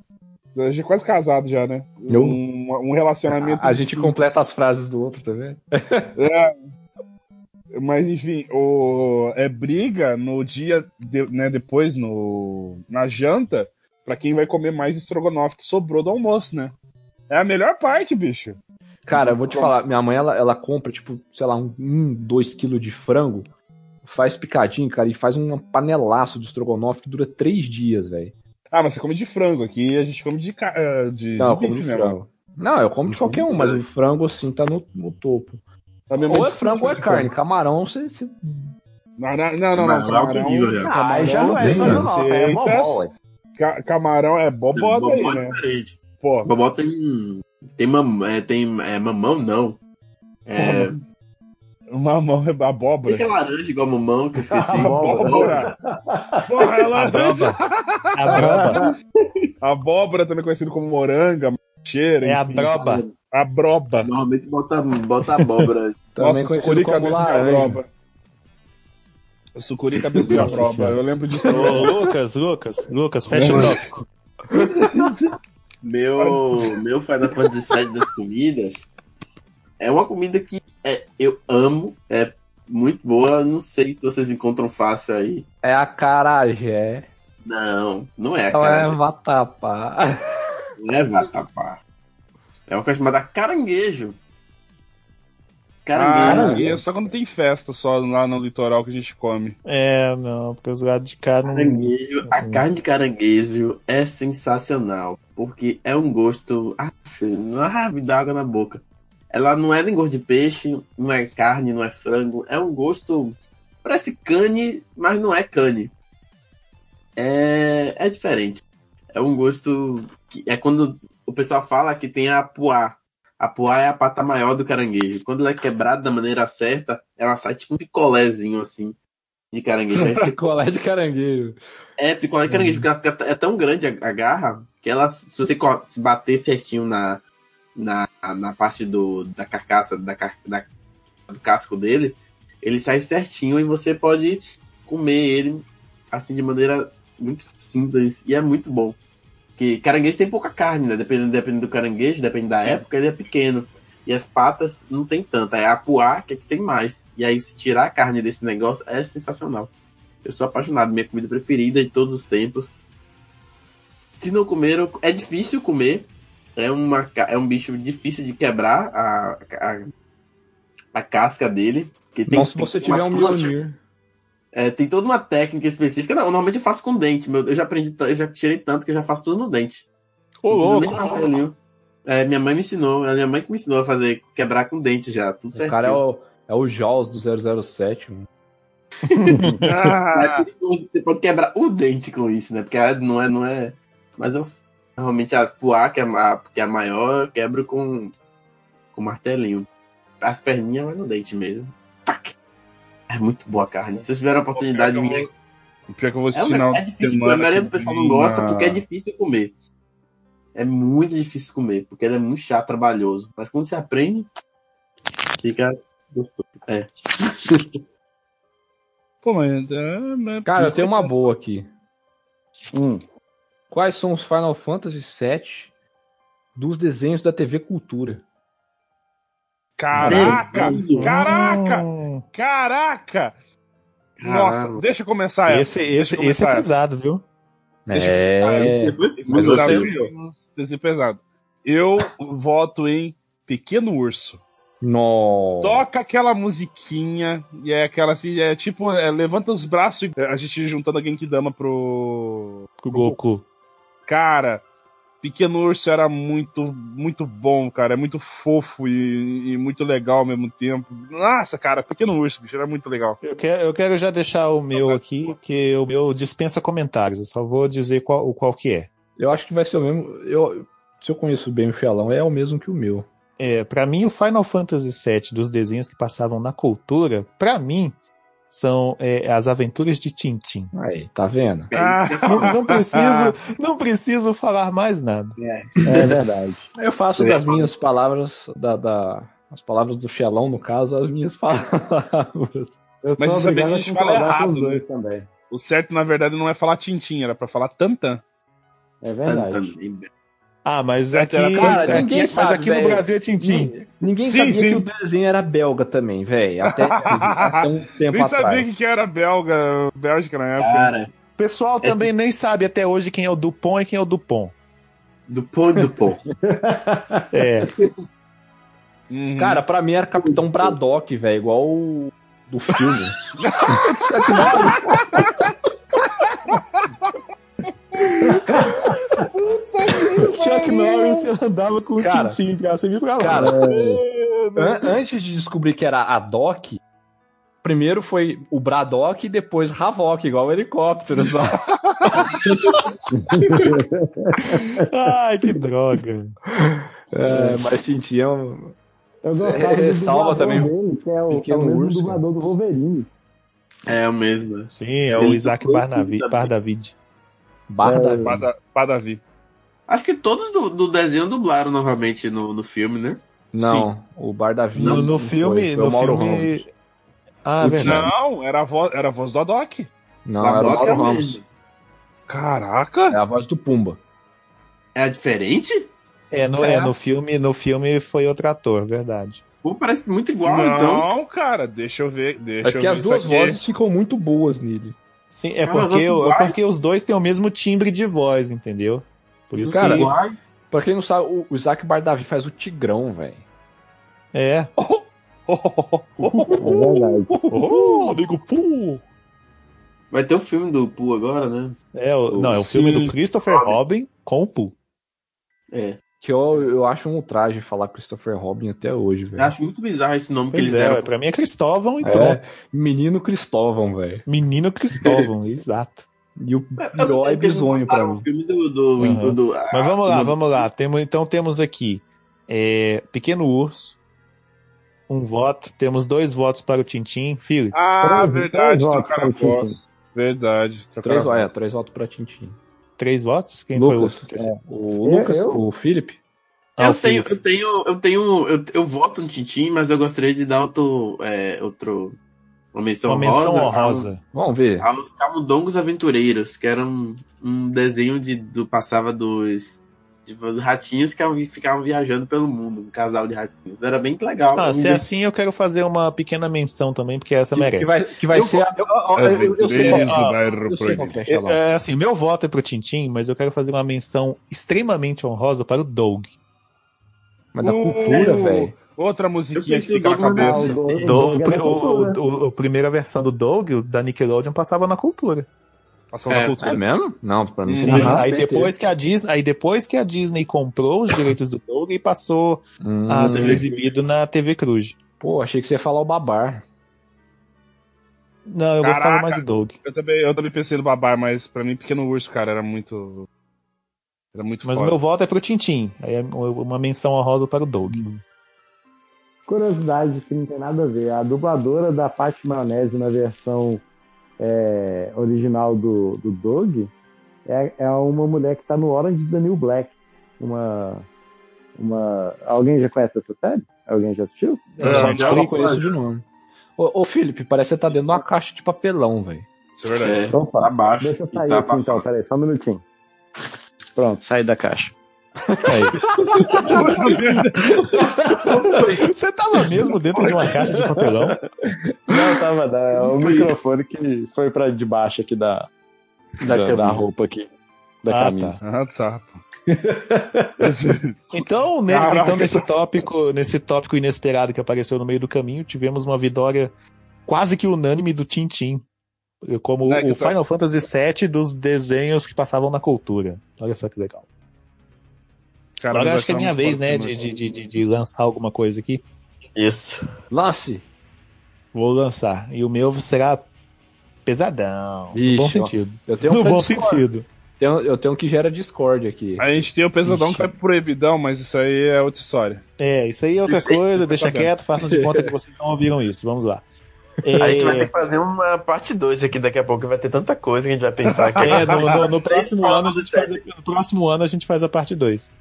A gente é quase casado já, né? Um, um relacionamento. A gente completa as frases do outro, tá vendo? É. Mas enfim, o, é briga no dia, de- né, depois no, na janta, pra quem vai comer mais estrogonofe que sobrou do almoço, né? É a melhor parte, bicho. Cara, eu vou te falar, minha mãe, ela, ela compra, tipo, sei lá, um, um dois quilos de frango, faz picadinho, cara, e faz um panelaço de estrogonofe que dura três dias, velho. Ah, mas você come de frango aqui, a gente come de, eh, de, Não, eu de como de frango. Não, eu como de qualquer um, mas o frango, assim, tá no, no topo. A minha mãe Ou é frango ou é carne. Camarão, você... você- Não, não, não, não. Camarão é camarão, nível, já. Ah, aí já não é tem estrogonofe, é receitas. bobó, camarão é bobó Bobó daí, é né? diferente. Pô, Bobó tem. Tem, mam, é, tem é, mamão, não. É, mamão é abóbora. tem que é laranja igual mamão, que eu esqueci. Abóbora. Porra, ela... Abroba. Abroba. Abóbora, também conhecido como moranga, cheira. É a enfim. broba. Abroba. Normalmente bota, bota abóbora. Também Nossa, conhecido sucuri como de laranja. abroba. Sucuri cabeça de Nossa abroba. Senhora. Eu lembro de Ô, Lucas, Lucas, Lucas, fecha o tópico. Meu, meu Final Fantasy VII das comidas é uma comida que é, eu amo, é muito boa. Não sei se vocês encontram fácil aí. É a carajé. Não, não é a é cara. vatapá. Não é vatapá. É uma coisa chamada caranguejo. Caranguejo. Ah, é só quando tem festa, só lá no litoral que a gente come. É, não, porque os lados de cá não. Caranguejo, a carne de caranguejo é sensacional, porque é um gosto. Ah, ah, me dá água na boca. Ela não é nem gosto de peixe, não é carne, não é frango, é um gosto. Parece cane, mas não é cane. É, é diferente. É um gosto que é quando o pessoal fala que tem a puá. A puá é a pata maior do caranguejo. Quando ela é quebrada da maneira certa, ela sai tipo um picolézinho assim de caranguejo. Aí você Picolé de caranguejo. é, picolé de caranguejo, porque ela fica, é tão grande a, a garra que ela, se você se bater certinho na, na, na parte do, da carcaça, da, da- do casco dele, ele sai certinho e você pode comer ele assim de maneira muito simples e é muito bom. Porque caranguejo tem pouca carne, né? Dependendo, dependendo do caranguejo, dependendo da época, ele é pequeno. E as patas não tem tanta. É a puá que é que tem mais. E aí, se tirar a carne desse negócio, é sensacional. Eu sou apaixonado, minha comida preferida de todos os tempos. Se não comeram, é difícil comer. É, uma, é um bicho difícil de quebrar a, a, a casca dele. porque tem- Não se você tiver um Mjolnir. É, tem toda uma técnica específica. Não, normalmente eu faço com dente. Meu, eu já aprendi, eu já tirei tanto que eu já faço tudo no dente. Ô, louco! É, minha mãe me ensinou. É minha mãe que me ensinou a fazer quebrar com dente já, tudo O certinho. cara é o, é o Jaws do 007. mano. Ah, É Você pode quebrar o dente com isso, né? Porque não é, não é. Mas eu normalmente as puá, que é a, que é a maior, eu quebro com, com martelinho. As perninhas vai no dente mesmo. Tac! É muito boa a carne. Se vocês tiverem a oportunidade de vir o pior que eu vou É, assistir final é de difícil, semana a maioria do pessoal não gosta porque é difícil comer. É muito difícil comer, porque ele é muito chato, trabalhoso. Mas quando você aprende, fica gostoso. É. Pô, mas. é, mas- Cara, eu tenho uma boa aqui. Hum. Quais são os Final Fantasy VII dos desenhos da TV Cultura? Caraca! Desenho. Caraca! Caraca! Nossa, deixa eu começar essa. esse, Deixa esse, eu esse é começar pesado, viu? É. Esse foi essa. fundo, Mas assim. desafio, desafio pesado. Eu voto em Pequeno Urso. Nossa. Toca aquela musiquinha, e é aquela assim, é tipo, é, levanta os braços e a gente juntando a Genkidama pro. Com o Goku. Cara, Pequeno Urso era muito, muito bom, cara. É muito fofo e, e muito legal ao mesmo tempo. Nossa, cara, Pequeno Urso, bicho, era muito legal. Eu quero, eu quero já deixar o meu aqui, que o meu dispensa comentários. Eu só vou dizer qual, o qual que é. Eu acho que vai ser o mesmo. Eu, se eu conheço bem o Fialão, é o mesmo que o meu. É, para mim, o Final Fantasy VII dos desenhos que passavam na cultura, pra mim, são é, as aventuras de Tintin. Aí, tá vendo? Ah. Não, não preciso, não preciso falar mais nada. É verdade. Eu faço ia das minhas palavras, da, da- as palavras do Fialão, no caso, as minhas palavras. Eu Mas que a gente fala errado, né? também. O certo, na verdade, não é falar Tintin, era pra falar Tantan. É verdade. Também. Ah, mas Certo, aqui, era- Cara, aqui- ninguém mas sabe, aqui no. Brasil é Tintin. Ni- Ninguém Sim, sabia sim. que o desenho era belga também, velho. Até, até um tempo Nem sabia atrás. que que era belga, Bélgica na época. Cara, O pessoal também nem sabe até hoje quem é o Dupont e quem é o Dupont. pão e pão. É, Uhum. Cara, pra mim era Capitão Braddock, velho, igual o do filme. Chuck Norris andava com o Cara, Tintin pra cima e pra lá. Cara, an- antes de descobrir que era a Doc, primeiro foi o Braddock e depois Havok, igual o helicóptero. Só. Ai, que droga. É, mas tinha um... Eu gostava É, salva também dele, que é o, é o Pequeno mesmo Urso. dublador do Wolverine. É o mesmo. né? Sim, é o Ele Isaac dublou Barnavi- tudo Bardavid. Barra da Vida. Pada- Padavi. Acho que todos do, do desenho dublaram novamente no, no filme, né? Não, o Bar da Vida. No, no não filme. foi, foi o no Mauro filme. Ramos. Ah, O verdade. Não, era a voz, era a voz do Adok. Não, era o Mauro é Ramos. mesmo. Caraca! É a voz do Pumba. É diferente? É, no, É. é, no filme, no filme foi outro ator, verdade. Pô, parece muito igual, não, então. cara, deixa eu ver. Deixa É que as duas vozes ficam muito boas nele. Sim, é Ah, porque, é porque os dois têm o mesmo timbre de voz, entendeu? Por isso Cara, que. Pra quem não sabe, o, o Isaac Bardavi faz o Tigrão, velho. É. É verdade. Oh, amigo Poo! Vai ter o filme do Pooh agora, né? É, o, não, é o filme do Christopher Robin com o Pooh. É. Que eu, eu acho um ultraje falar Christopher Robin até hoje, velho. acho muito bizarro esse nome que Pois eles é, deram. pra mim é Cristóvão e É, pronto. menino Cristóvão, velho. Menino Cristóvão, exato. E o pior é bizonho pra mim. O filme do. do, Uhum. do- Mas vamos lá, do- vamos lá. Temos, então temos aqui é, Pequeno Urso, um voto. Temos dois votos para o Tintim. Filho, Ah, Três- verdade. três votos para o Tintin. votos. Verdade. Três, é, votos. três votos pra Tintin. três votos? Quem Lucas, foi o outro? O Eu- Lucas, eu- o Felipe. Ah, Eu o tenho, Felipe. eu tenho, eu tenho, eu, eu voto no Tintin, mas eu gostaria de dar outro, é, outro, uma menção Uma menção honrosa honrosa. Vamos ver. aos Camundongos Aventureiros, que era um, um desenho de, do passava dos, de, dos ratinhos que ficavam viajando pelo mundo, um casal de ratinhos. Era bem legal. Ah, se é assim, eu quero fazer uma pequena menção também, porque essa Que, merece. que vai, que vai Eu ser. eu, sei qual, Eu- é, assim, meu voto é pro Tintim, mas eu quero fazer uma menção extremamente honrosa para o Doug. Mas da Uh, cultura, velho. Outra musiquinha que fica na cabeça. Ah, o do- o Do, Doug é da o, cultura. o- o- a primeira versão do Doug, da Nickelodeon, passava na cultura. Passou É. na É cultura. mesmo? Não, pra mim Hum. aí depois que a Disney, aí depois que a Disney comprou os direitos do Doug e passou Hum, a ser exibido na TV Cruz. Pô, achei que você ia falar o babar. Não, eu Caraca. gostava mais do Doug. Eu também, eu também pensei no babar, mas pra mim, Pequeno Urso, cara, era muito. Era muito Mas o meu voto é pro Tintim. Aí é uma menção honrosa para o Doug. Curiosidade que não tem nada a ver. A dubladora da Paty Maionese na versão é, original do, do Doug é, é uma mulher que tá no Orange New Black. Uma. Uma. Alguém já conhece essa série? Alguém já assistiu? É, Eu já vou conheço de nome. Ô, ô Felipe, parece que você tá dentro de uma caixa de papelão, velho. Isso é verdade. É, Opa, tá baixo. deixa eu sair tá aqui então, peraí, só um minutinho. Pronto, saí da caixa. Você tava mesmo dentro de uma caixa de papelão? Não, tava, da, é o microfone que foi pra debaixo aqui da, da, da camisa. roupa aqui, da Ah, camisa. Ah, tá. Então, né, Caraca. então nesse tópico, nesse tópico inesperado que apareceu no meio do caminho, tivemos uma vitória quase que unânime do Tintim, como É, o tô- Final Fantasy VII dos desenhos que passavam na cultura. Olha só que legal. Cara, Agora acho que é vai minha vez, né, de, de, de, de lançar alguma coisa aqui. Isso. Lance. Vou lançar. E o meu será pesadão. Ixi, no bom sentido. Eu tenho um No pra bom Discord. sentido. Tenho- eu tenho um que gera Discord aqui. A gente tem o pesadão Ixi. que é proibidão, mas isso aí é outra história. É, isso aí é outra Isso coisa, deixa sabendo. quieto, façam de conta que vocês não ouviram isso. Vamos lá. A gente vai ter É, que fazer uma parte 2 aqui daqui a pouco, vai ter tanta coisa que a gente vai pensar aqui. é, no, no- no próximo ano, a provas gente faz, no próximo ano a gente faz a parte 2.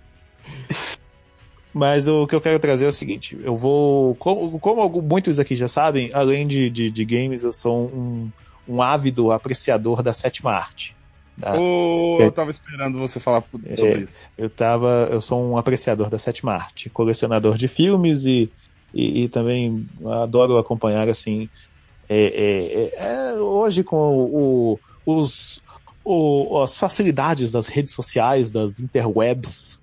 Mas o que eu quero trazer é o seguinte: eu vou. Como, como muitos aqui já sabem, além de, de, de games, eu sou um, um ávido apreciador da sétima arte. tá? Ô, É. eu tava esperando você falar sobre É. isso. Eu tava, eu sou um apreciador da sétima arte, colecionador de filmes e, e, e também adoro acompanhar assim. é, é, é, é, hoje com o, os, o- as facilidades das redes sociais, das interwebs,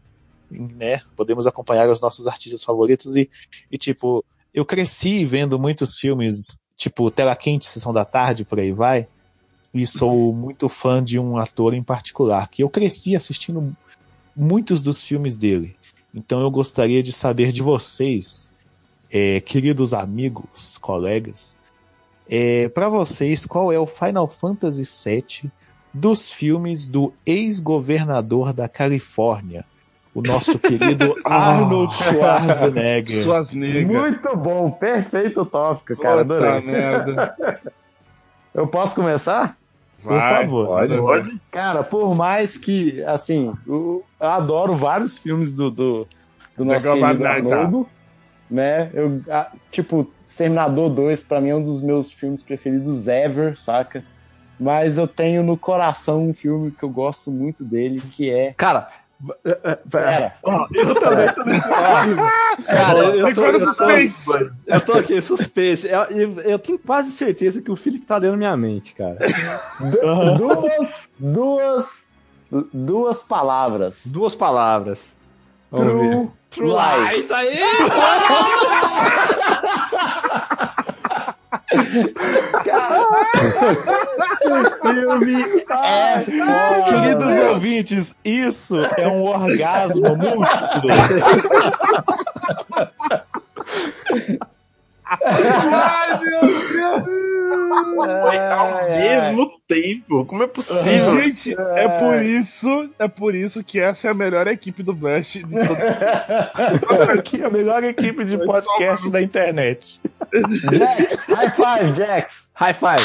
né? Podemos acompanhar os nossos artistas favoritos e, e tipo, eu cresci vendo muitos filmes, tipo Tela Quente, Sessão da Tarde, por aí vai. E sou muito fã de um ator em particular, que eu cresci assistindo muitos dos filmes dele. Então eu gostaria de saber de vocês, é, queridos amigos, colegas, é, para vocês, qual é o Final Fantasy VII dos filmes do ex-governador da Califórnia, o nosso querido Arnold Schwarzenegger. Negras. Muito bom, perfeito tópico, cara, Puta adorei. merda. Eu posso começar? Por Vai. favor. Pode. Pode? Cara, por mais que, assim, eu, adoro vários filmes do, do, do nosso Legal, querido vai, tá. Arnoldo, né? Eu, ah, tipo, Terminador 2, pra mim, é um dos meus filmes preferidos ever, saca? Mas eu tenho no coração um filme que eu gosto muito dele, que é... Cara, é, é, Pera, Eu também. cara, eu, tô, eu, tô, eu tô aqui, suspense. Eu, eu- eu tenho quase certeza que o Felipe tá lendo minha mente, cara. duas, duas, duas palavras. Duas palavras. Vamos ver. True, True Lies. Lies, aí! filme é foda. Queridos ouvintes, isso é um orgasmo múltiplo. Ai, meu Deus. Foi ao mesmo tempo. Como é possível? Gente, é por isso, é por isso que essa é a melhor equipe do Blast. de todo- Aqui a melhor equipe de podcast da internet. Jax, high five, Jax. High five.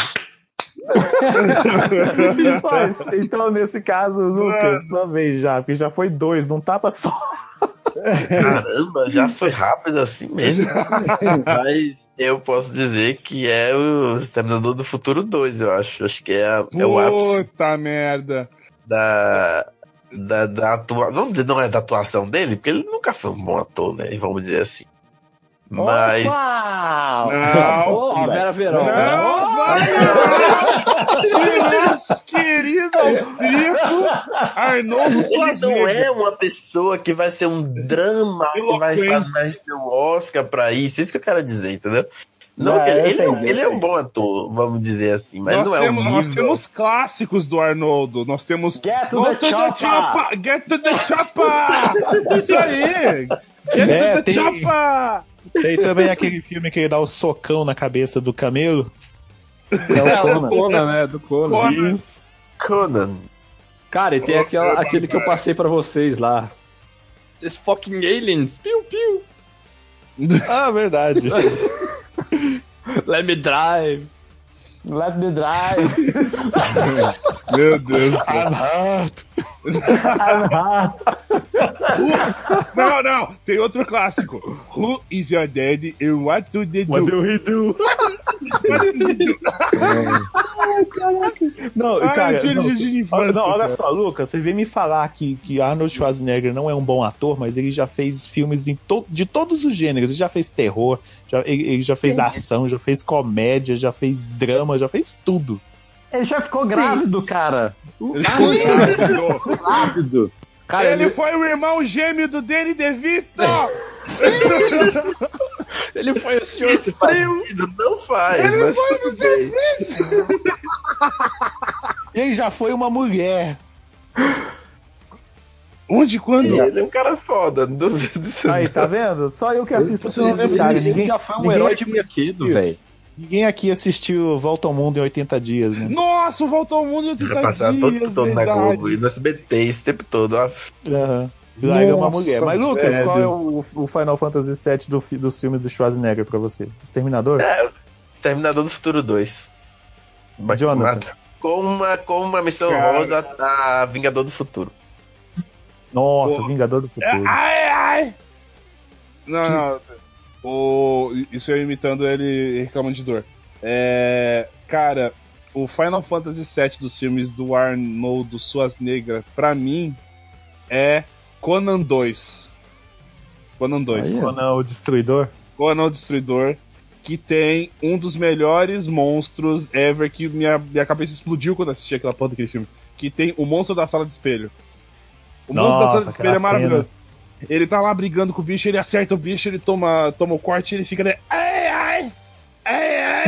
Mas, então, nesse caso, Lucas, sua vez já, porque já foi dois, não tapa só. Caramba, já foi rápido assim mesmo. Mas eu posso dizer que é o Exterminador do Futuro 2, eu acho. Acho que é, a- é o ápice Puta merda. da. Da, da atua... Vamos dizer, não é da atuação dele, porque ele nunca foi um bom ator, né? Vamos dizer assim. Mas. Uau! Não, Ó, Vera Verão. não, vai! Querido austríaco Arnoldo Ele não é uma pessoa que vai ser um drama, que vai fazer um Oscar pra isso. Isso que eu quero dizer, entendeu? Não, que ele, eu ele é um- entendi, ele é um bom ator, vamos dizer assim, mas nós, não é temos, um nós nível. temos clássicos do Arnoldo. Nós temos. Get to the to the chopper! chopper! Get to the chopper! Isso aí! Get É, to the tem- chopper! Tem também aquele filme que ele dá o socão na cabeça do camelo. É o Conan. Conan, né? Do Conan. Conan. Conan. Cara, e tem aquela, aquele que eu passei pra vocês lá. This fucking aliens. Piu, piu. Ah, verdade. Let me drive. Let me drive. Meu Deus. I'm hot. Não, não, tem outro clássico. Who is your daddy and what do they do? What do we do? Não, Ai, cara, tiro não, de- de infância, olha- não, olha cara. só, Lucas, você vem me falar que, que Arnold Schwarzenegger não é um bom ator, mas ele já fez filmes em to- de todos os gêneros. Ele já fez terror, já, ele, ele já fez ação, já fez comédia, já fez drama, já fez tudo. Ele já ficou grávido, cara. Rápido. Cara, ele, ele, foi o irmão gêmeo do Danny DeVito! ele foi o senhor que Faz sentido? Não faz, mas tudo bem. E ele já foi uma mulher. Onde, quando? Ele é um cara foda, não duvido disso. Aí, não. tá vendo? Só eu que assisto filmes, lembra cara. ele Ninguém, já foi um ninguém herói de brinquedo, velho. Ninguém aqui assistiu Volta ao Mundo em 80 dias, né? Nossa, voltou ao mundo em 80 Já passaram todo dias, todo na verdade. Globo e no SBT esse tempo todo. ó. Aham. Lá ele é uma mulher. Mas, Lucas, velho. qual é o, o Final Fantasy VII do dos filmes do Schwarzenegger pra você? Exterminador? Exterminador do Futuro 2. Ba- Jonathan. Com uma, com uma missão Cara. rosa a Vingador do Futuro. Nossa, Pô. Vingador do Futuro. Ai, ai! Não, não. O, isso eu imitando ele reclamando de dor. É, cara, o Final Fantasy VII dos filmes do Arnold Schwarzenegger, pra mim, é Conan 2. Conan 2. Conan, o Destruidor? Conan o Destruidor, que tem um dos melhores monstros ever, que minha, minha cabeça explodiu quando assisti aquela porra daquele filme. Que tem o monstro da sala de espelho. O monstro da Nossa, sala de espelho é maravilhoso. Ele tá lá brigando com o bicho, ele acerta o bicho, ele toma, toma o corte e ele fica. né, Ai, ai! Ai, ai!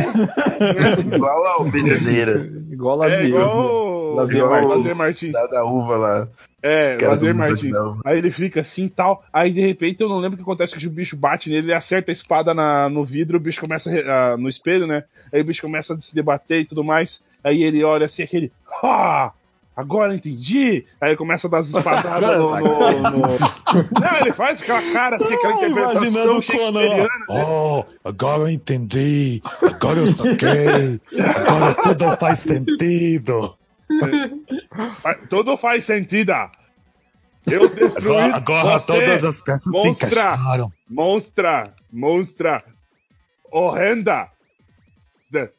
Igual ao Benedeira. Igual É Lazier. igual o Lazier Igual Martins. Lazer Martins. Da, da uva lá. É, Cara Lazer Martins. Não. Aí ele fica assim e tal. Aí de repente eu não lembro o que acontece que o bicho bate nele, ele acerta a espada na, no vidro, o bicho começa a no espelho, né? Aí o bicho começa a se debater e tudo mais. Aí ele olha assim, aquele. Ah! Agora entendi! Aí começa a dar as espadadas no, no, no- Não, ele faz aquela cara assim, aquela interpretação Imaginando o Conan. ó. Oh, agora eu entendi. Agora eu saquei. Agora tudo faz sentido. Tudo faz sentido! Eu destruí Agora, agora todas as peças se monstra. encaixaram. Monstra! Monstra! Horrenda!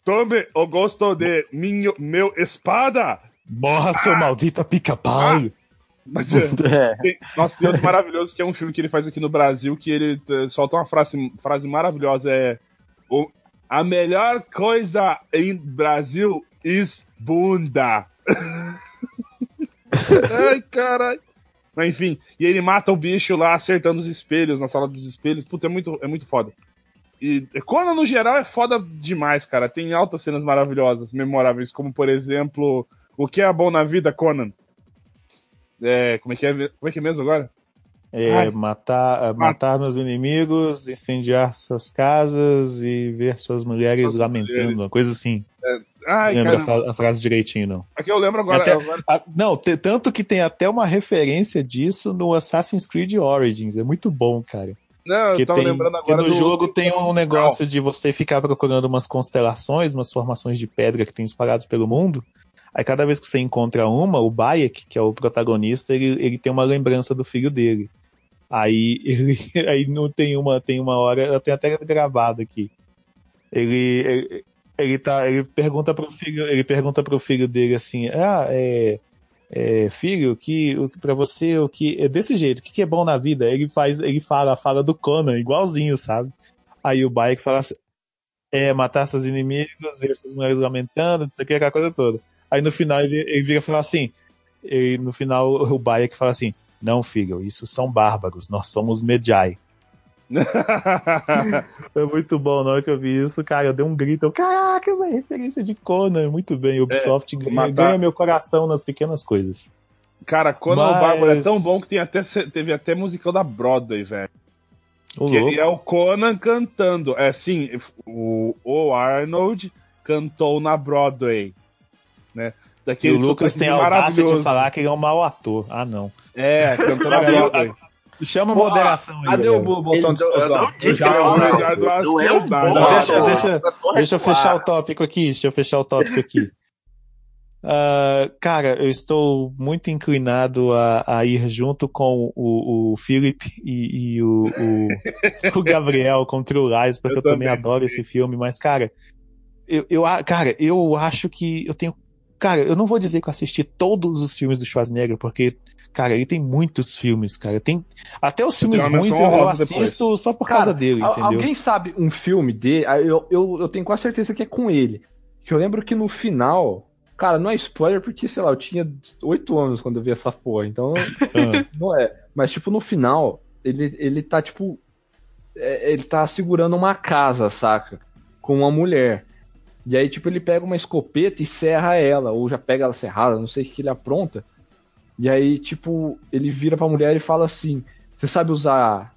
Tome o gosto de minho, meu espada! Morra, seu maldito pica-pau. Mas, é, tem, nossa, tem outro maravilhoso que é um filme que ele faz aqui no Brasil que ele solta uma frase, frase maravilhosa: é. O, a melhor coisa em Brasil is bunda. Ai, caralho. Mas enfim, e ele mata o bicho lá acertando os espelhos, na sala dos espelhos. Puta, é muito, é muito foda. E Conan, no geral, é foda demais, cara. Tem altas cenas maravilhosas, memoráveis, como, por exemplo, O que é bom na vida, Conan? É, como é que é, como é, que é mesmo agora? É, Ai. matar, matar meus inimigos, incendiar suas casas e ver suas mulheres Suas lamentando, mulheres. uma coisa assim. Ai, não lembro a, a frase direitinho, não. Aqui eu lembro agora. Até- agora- Ah, não, te- tanto que tem até uma referência disso no Assassin's Creed Origins. É muito bom, cara. Não, eu Que tava tem, lembrando agora. no do- jogo tem um negócio de você ficar procurando umas constelações, umas formações de pedra que tem espalhadas pelo mundo. Aí cada vez que você encontra uma, o Bayek, que é o protagonista, ele, ele tem uma lembrança do filho dele. Aí ele aí não tem uma tem uma hora, eu tenho até gravado aqui. Ele ele, ele tá ele pergunta pro filho, ele pergunta pro filho dele assim: "Ah, é é, filho, que pra você o que é desse jeito, o que, que é bom na vida? Ele faz, ele fala a fala do Conan, igualzinho, sabe? Aí o Bayek fala assim, é matar seus inimigos, ver suas mulheres lamentando, não sei o que, aquela coisa toda. Aí no final ele, ele vira e fala assim, e no final o Bayek fala assim, não, filho, isso são bárbaros, nós somos Medjai. Foi muito bom na hora que eu vi isso, cara. Eu dei um grito. Eu, Caraca, uma referência de Conan. Muito bem. Ubisoft ganha, matar- ganha meu coração nas pequenas coisas. Cara, Conan Mas- o Bárbaro é tão bom que tem até, teve até musical da Broadway, velho. Ô, Que louco. é o Conan cantando. É sim, o, o Arnold cantou na Broadway. Né? E Daquele o Lucas tem a audácia de falar que ele é um mau ator. Ah, não. É, cantou na Aí, Broadway. Chama a moderação aí. Cadê o botão de eu não disse que era um não. É um bom não, Não, deixa, deixa, deixa eu fechar o tópico aqui. Deixa eu fechar o tópico aqui. Ah, cara, eu estou muito inclinado a, a ir junto com o, o Philip e, e o, o, o Gabriel com True Lies, porque Eu eu, também adoro esse filme, mas, cara, eu, eu, a- cara, eu acho que eu tenho. Cara, eu não vou dizer que eu assisti todos os filmes do Schwarzenegger, porque, cara, ele tem muitos filmes, cara. Tem, até os filmes ruins eu, eu assisto só por Cara, causa dele, entendeu? Alguém sabe um filme dele? Ah, Eu, eu, eu tenho quase certeza que é com ele. Que eu lembro que no final. Cara, não é spoiler porque, sei lá, eu tinha 8 anos quando eu vi essa porra, então Ah. não é. Mas, tipo, no final, ele, ele tá, tipo. é, ele tá segurando uma casa, saca? Com uma mulher. E aí, tipo, ele pega uma escopeta e serra ela, ou já pega ela serrada, não sei o que ele apronta. E aí, tipo, ele vira pra mulher e fala assim: Você sabe usar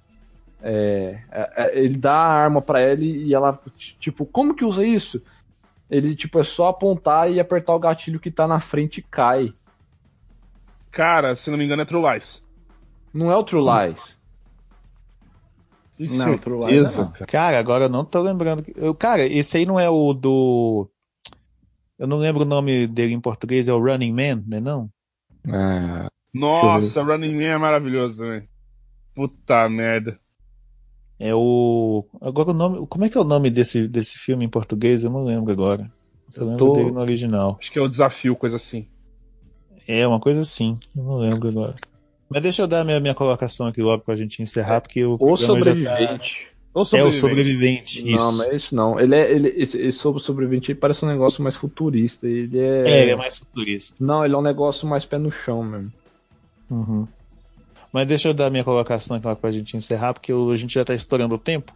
é, é, é, ele dá a arma pra ela e ela, tipo, como que usa isso? Ele, tipo, é só apontar e apertar o gatilho que tá na frente e cai. Cara, se não me engano é True Lies. Não é o True Lies. Não, True Lies não. Cara, agora eu não tô lembrando. Eu, cara, esse aí não é o do. Eu não lembro o nome dele em português, é o Running Man, né? Não? É, Nossa, Running Man é maravilhoso também. Puta merda. É o. Agora o nome. Como é que é o nome desse, desse filme em português? Eu não lembro agora. Eu lembro tô- dele no original. Acho que é o desafio, coisa assim. É, uma coisa assim. Eu não lembro agora. Mas deixa eu dar minha, minha colocação aqui logo pra gente encerrar, porque o. O já tá- sobrevivente. É o sobrevivente. sobrevivente. Isso. Não, mas é isso não. Ele é. Ele, esse, esse sobre- sobrevivente parece um negócio mais futurista. Ele é. É, ele é mais futurista. Não, ele é um negócio mais pé no chão mesmo. Uhum. Mas deixa eu dar minha colocação aqui para a gente encerrar, porque a gente já está estourando o tempo.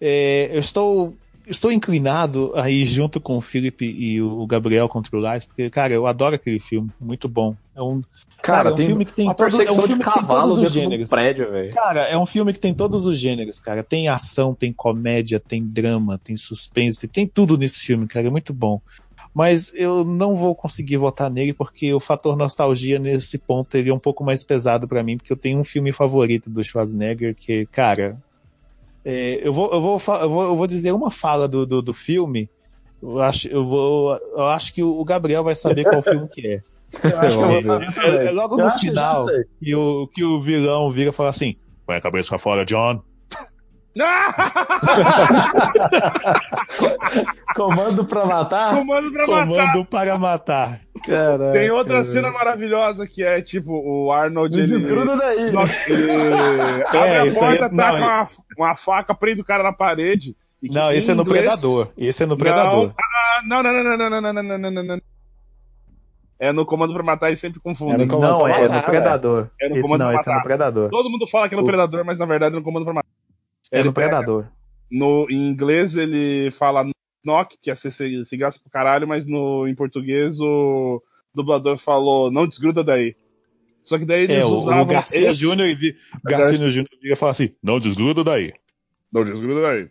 É, eu estou, estou inclinado aí junto com o Felipe e o Gabriel contra o Lars, porque, cara, eu adoro aquele filme, muito bom. É um, Cara, é um filme que tem todo, é um filme que tem todos os gêneros. prédio. Cara, é um filme que tem todos os gêneros, cara. Tem ação, tem comédia, tem drama, tem suspense, tem tudo nesse filme, cara. É muito bom. Mas eu não vou conseguir votar nele porque o fator nostalgia nesse ponto ele é um pouco mais pesado pra mim, porque eu tenho um filme favorito do Schwarzenegger que, cara, é, eu, vou, eu, vou, eu, vou, eu vou dizer uma fala do, do, do filme. Eu acho, eu, vou, eu acho que o Gabriel vai saber qual filme que é. Eu acho que eu vou É, é logo no final que o, que o vilão vira e fala assim: Põe a cabeça pra fora, John. Comando pra matar? Comando pra matar. Comando para matar. Caralho. Tem outra cena maravilhosa que é tipo o Arnold. Me Ele, desgruda daí. ele abre a isso aí é- porta, não, taca é- uma, uma faca, prende o cara na parede. e Não, esse é no Predador. Esse é no Predador. Não, ah, não, não, não, não, não, não, não, não, não, não, não. É no Comando pra Matar e sempre confundo. É no Comando Não, pra é Matar, no Predador. É no Esse Comando não, pra esse é no Matar. Predador. Todo mundo fala que é no O- Predador, mas na verdade é no Comando pra Matar. É Ele no Predador. No, em inglês ele fala knock, que é ser se, se gasta pro caralho, mas no, em português o dublador falou não desgruda daí. Só que daí eles É, o, usavam o Garcia esse- Júnior e o Garcia Júnior vira e fala assim: Não desgruda daí. Não desgruda daí.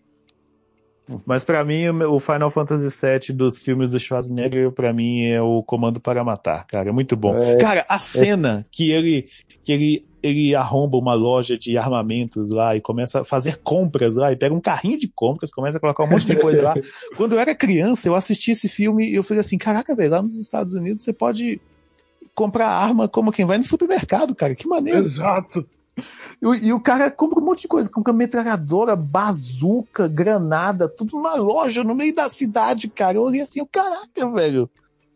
Mas pra mim, o Final Fantasy VII dos filmes do Schwarzenegger, pra mim, é o Comando para Matar, cara. É muito bom. É. Cara, a cena que ele, que ele, ele arromba uma loja de armamentos lá e começa a fazer compras lá, e pega um carrinho de compras, começa a colocar um monte de coisa lá. Quando eu era criança, eu assisti esse filme e eu falei assim, caraca, velho, lá nos Estados Unidos você pode comprar arma como quem vai no supermercado, cara. Que maneiro. Exato. E, o- e o cara compra um monte de coisa, compra metralhadora, bazuca, granada, tudo numa loja no meio da cidade, cara. Eu olhei assim, caraca, velho,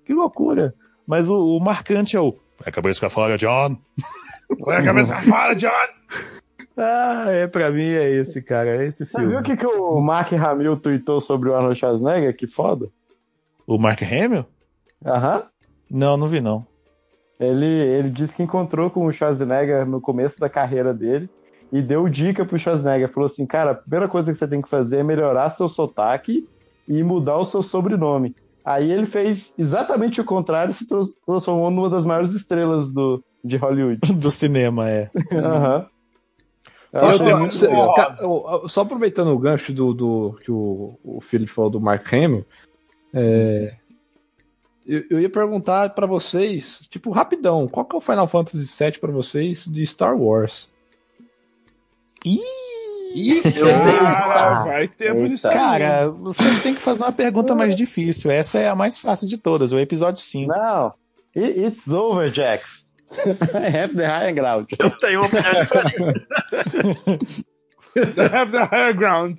que loucura. Mas o, o marcante é o. Vai a cabeça pra fora, John. Põe a cabeça fora, John! Ah, é, pra mim é esse, cara, é esse Você viu filme. o que, que o Mark Hamill tweetou sobre o Arnold Schwarzenegger? Que foda. O Mark Hamill? Aham. Não, não vi não. Ele, ele disse que encontrou com o Schwarzenegger no começo da carreira dele e deu dica pro Schwarzenegger. Falou assim, cara, a primeira coisa que você tem que fazer é melhorar seu sotaque e mudar o seu sobrenome. Aí ele fez exatamente o contrário e se trans- transformou numa das maiores estrelas do, de Hollywood. Do cinema, é. Aham. Eu Só, só- aproveitando o gancho do, do que o, o Felipe falou do Mark Hamill, é, eu, eu ia perguntar pra vocês, tipo, rapidão, qual que é o Final Fantasy VII pra vocês de Star Wars? Ih, Cara, vai aí. Cara, você tem que fazer uma pergunta mais difícil. Essa é a mais fácil de todas, o episódio 5. Não. It's over, Jax. Have the high ground. Eu tenho uma opinião diferente. Have the higher ground.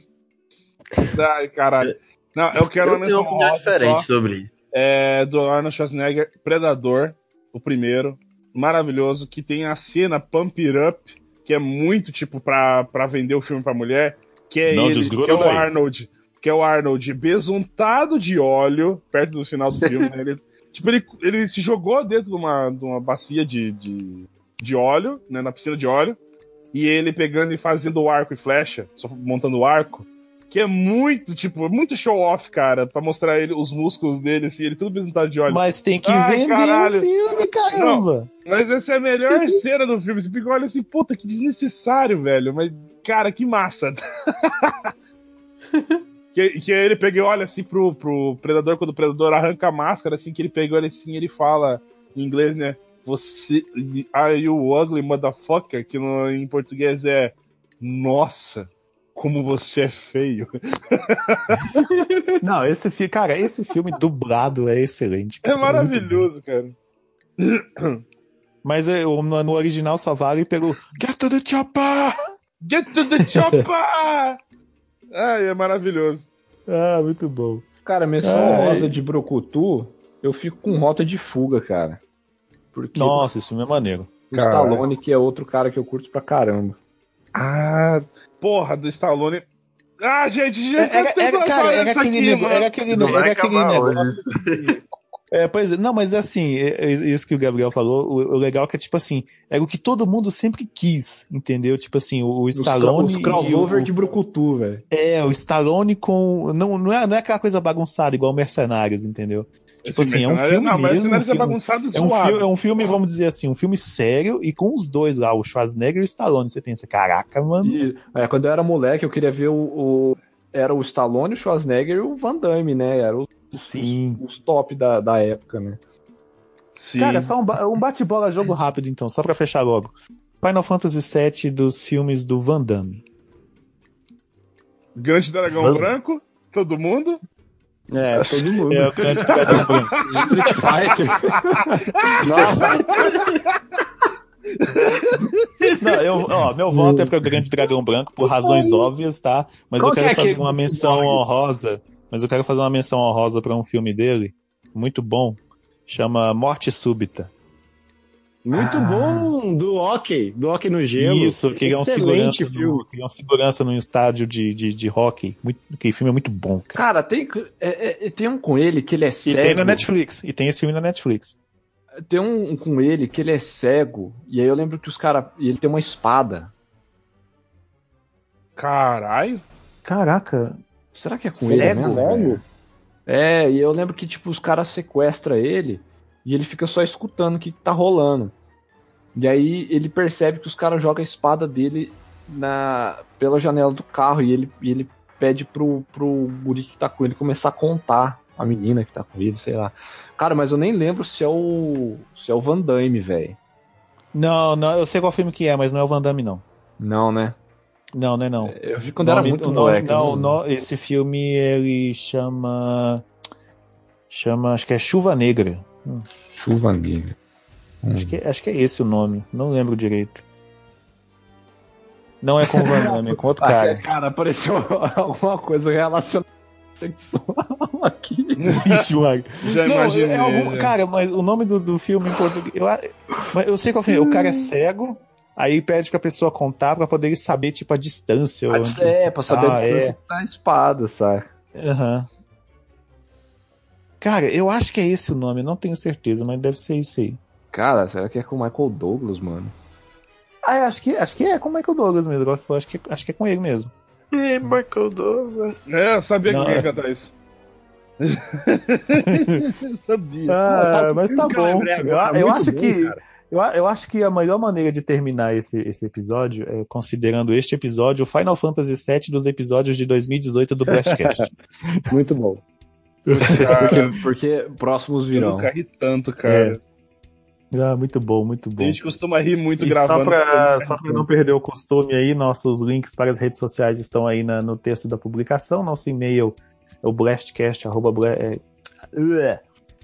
Ai, caralho. Não, eu quero Eu uma tenho menção uma opinião honrosa diferente só, sobre isso. É, do Arnold Schwarzenegger, Predador, o primeiro, maravilhoso, que tem a cena Pump It Up, que é muito tipo pra, pra vender o filme pra mulher, que é Não ele, que é o. Arnold, que é o Arnold besuntado de óleo, perto do final do filme, né? Ele, tipo, ele, ele se jogou dentro de uma, de uma bacia de, de, de óleo, né, na piscina de óleo, e ele pegando e fazendo o arco e flecha, só montando o arco, que é muito, tipo, muito show off, cara, pra mostrar ele, os músculos dele, assim, ele tudo besuntado de óleo. Mas tem que Ai, vender caralho. o filme, caramba. Mas essa é a melhor cena do filme. Você fica olha assim, puta, que desnecessário, velho. Mas, cara, que massa. que, que ele pega e olha assim pro, pro predador, quando o predador arranca a máscara, assim, que ele pega e olha assim, ele fala em inglês, né? Você. Are you ugly motherfucker? Que no, em português é. Nossa, como você é feio. Não, esse filme, cara, esse filme dublado é excelente. É cara, bom. maravilhoso, cara. Mas é, no, no original só vale pelo Get to the Chopper! Get to the chopper! Ai, é maravilhoso. Ah, muito bom. Cara, menção rosa de Brocutu, eu fico com rota de fuga, cara. Porque Nossa, esse filme é maneiro. o Cara. Stallone, que é outro cara que eu curto pra caramba. Ah, porra, do Stallone. Ah, gente, já Era, era, cara, era aquele, nego- era aquele, Não era aquele negócio. É, pois é, não, mas assim, é- é isso que o Gabriel falou, o, o legal é que, tipo assim, era o que todo mundo sempre quis, entendeu? Tipo assim, o, o Os, Stallone. os crossover e o- de Brucutu, velho. É, o Stallone com. Não, não, é, não é aquela coisa bagunçada igual Mercenários, entendeu? Tipo assim, é um filme Não, mas mesmo. não um é filme- bagunçado É um, filme, é um filme, vamos dizer assim, um filme sério e com os dois lá, o Schwarzenegger e o Stallone. Você pensa, caraca, mano. E, é, quando eu era moleque, eu queria ver o, o- Era o Stallone, o Schwarzenegger e o Van Damme, né? Era o- Sim. os top da, da época, né? Sim. Cara, só um, um bate-bola jogo rápido então, só pra fechar logo. Final Fantasy VII dos filmes do Van Damme. Grande Dragão Vamos. Branco, todo mundo. É, todo mundo. É, o Grande Dragão Branco. Street Fighter. Não, eu, ó, meu voto é pro Grande Dragão Branco por razões óbvias, tá? Mas Qual eu que quero é fazer aquele uma menção honrosa. Mas eu quero fazer uma menção honrosa pra um filme dele, muito bom. Chama Morte Súbita. Muito bom, do hockey, do hockey no gelo. Isso, que é um Excelente segurança, filme. no, que é um segurança num estádio de, de, de hockey. Muito, aquele filme é muito bom, cara. Cara, tem, é- é- tem um com ele que ele é E cego. tem na Netflix. E tem esse filme na Netflix. Tem um com ele que ele é cego. E aí eu lembro que os caras. E ele tem uma espada. Caralho. Caraca. Será que é com Cego? ele mesmo? Cego? É, e eu lembro que, tipo, os caras sequestram ele e ele fica só escutando o que tá rolando. E aí ele percebe que os caras jogam a espada dele na, pela janela do carro e ele, e ele pede pro, pro guri que tá com ele começar a contar. A menina que tá com ele, sei lá. Cara, mas eu nem lembro se é o. se é o Van Damme, velho. Não, não, eu sei qual filme que é, mas não é o Van Damme, não. Não, né? Não, não é não. Eu vi quando era Nome- muito o nome- moleque. não, né? não, esse filme ele chama. Chama, acho que é Chuva Negra. Chuva negra. Acho que, acho que é esse o nome. Não lembro direito. Não é com o Van Damme, é com outro Ah, cara. cara, apareceu alguma coisa relacionada sexual aqui. Isso. Já Não, imaginei. é algum- já. cara, mas o nome do, do filme em português. Eu, a- eu sei qual filme. é. O cara é cego, aí pede pra pessoa contar pra poder saber, tipo, a distância. Ah, onde- É, pra saber Ah, a distância é. que tá a espada, saca? Aham. Cara, eu acho que é esse o nome, não tenho certeza, mas deve ser isso aí. Cara, será que é com o Michael Douglas, mano? Ah, eu acho que, acho que é com o Michael Douglas mesmo. Acho que, acho que é com ele mesmo. E Michael Douglas. É, eu sabia Não, que ia é. cantar isso. eu sabia. Ah, mas tá eu bom. Eu, agora? eu acho bom, que. cara. Eu, a- eu acho que a melhor maneira de terminar esse, esse episódio é considerando este episódio o Final Fantasy VII dos episódios de 2018 do Blastcast. Muito bom. Cara, Porque, porque próximos eu virão. nunca ri tanto, cara. Ah, muito bom, muito A bom. gente costuma rir muito e gravando. Só pra, só pra não perder o costume aí, nossos links para as redes sociais estão aí na- no texto da publicação. Nosso e-mail é o blastcast, arroba, bla- é,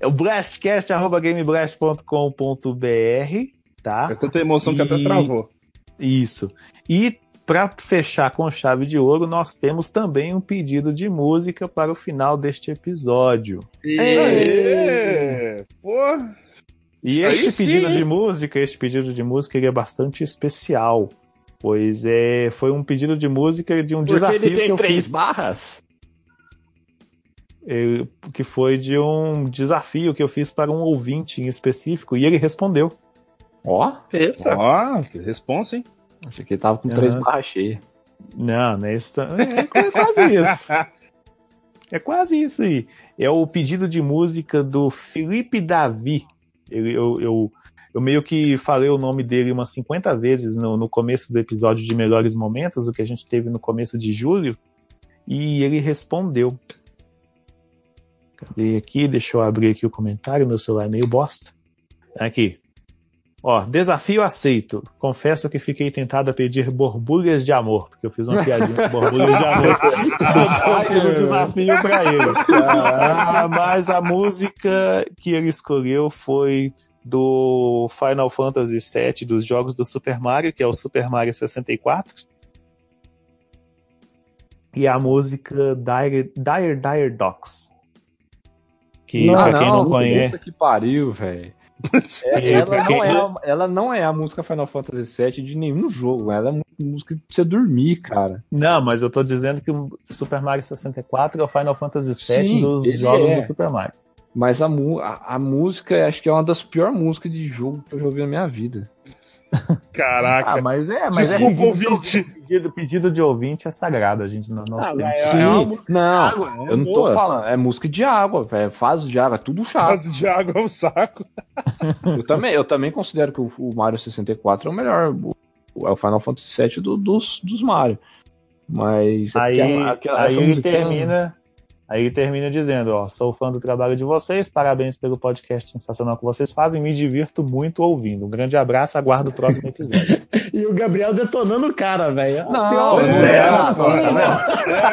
é o blastcast, arroba gameblast.com.br, tá? É tanta emoção que até E- travou. Isso. E para fechar com chave de ouro, nós temos também um pedido de música para o final deste episódio. Aê! Pô, E Aí este sim, pedido hein? de música, este pedido de música, ele é bastante especial. Pois é, foi um pedido de música de um Porque desafio ele que tem eu três fiz, barras. eh, que foi de um desafio que eu fiz para um ouvinte em específico e ele respondeu. Ó, Eita. ó, que responsa, hein? achei que ele tava com três Aham. barras cheias. Não, não é isso. tá- É, é quase isso. É quase isso aí. É o pedido de música do Felipe Davi. Ele- eu, eu, eu meio que falei o nome dele umas 50 vezes no, no começo do episódio de Melhores Momentos, o que a gente teve no começo de julho, e ele respondeu. Cadê aqui? Deixa eu abrir aqui o comentário, meu celular é meio bosta. Aqui. Ó, desafio aceito. Confesso que fiquei tentado a pedir borbulhas de amor, porque eu fiz uma piadinha com borbulhas de amor. Eu fiz um desafio pra ele. Ah, mas a música que ele escolheu foi do Final Fantasy VII, dos jogos do Super Mario, que é o Super Mario 64. E a música Dire Dire, Dire Dogs. Que Não, pra quem não conhece. Puta que pariu, velho. É, ela, não é, a- ela não é a música Final Fantasy VII de nenhum jogo. Ela é uma música pra você dormir, cara. Não, mas eu tô dizendo que o Super Mario 64 é o Final Fantasy VII Sim, dos jogos é. do Super Mario. Mas a, a, a música, acho que é uma das piores músicas de jogo que eu já ouvi na minha vida. Caraca. Ah, mas é, mas Desculpa, é pedido, de ouvinte. Pedido, pedido de ouvinte é sagrado, a gente não, nós Ah, temos. mas Sim, é não, água, é eu não tô falando. É música de água, é fase de água, é tudo chato. de água é um saco. eu, também, eu também considero que o, o Mario 64 é o melhor. o- é o Final Fantasy VII do- dos, dos Mario. Mas. é Aí, porque a- aquela- aí ele é- termina. Aí ele termina dizendo, ó, sou fã do trabalho de vocês, parabéns pelo podcast sensacional que vocês fazem, me divirto muito ouvindo. Um grande abraço, aguardo o próximo episódio. E o Gabriel detonando o cara, velho. Não, não né? é Ah, assim, sim, né? né?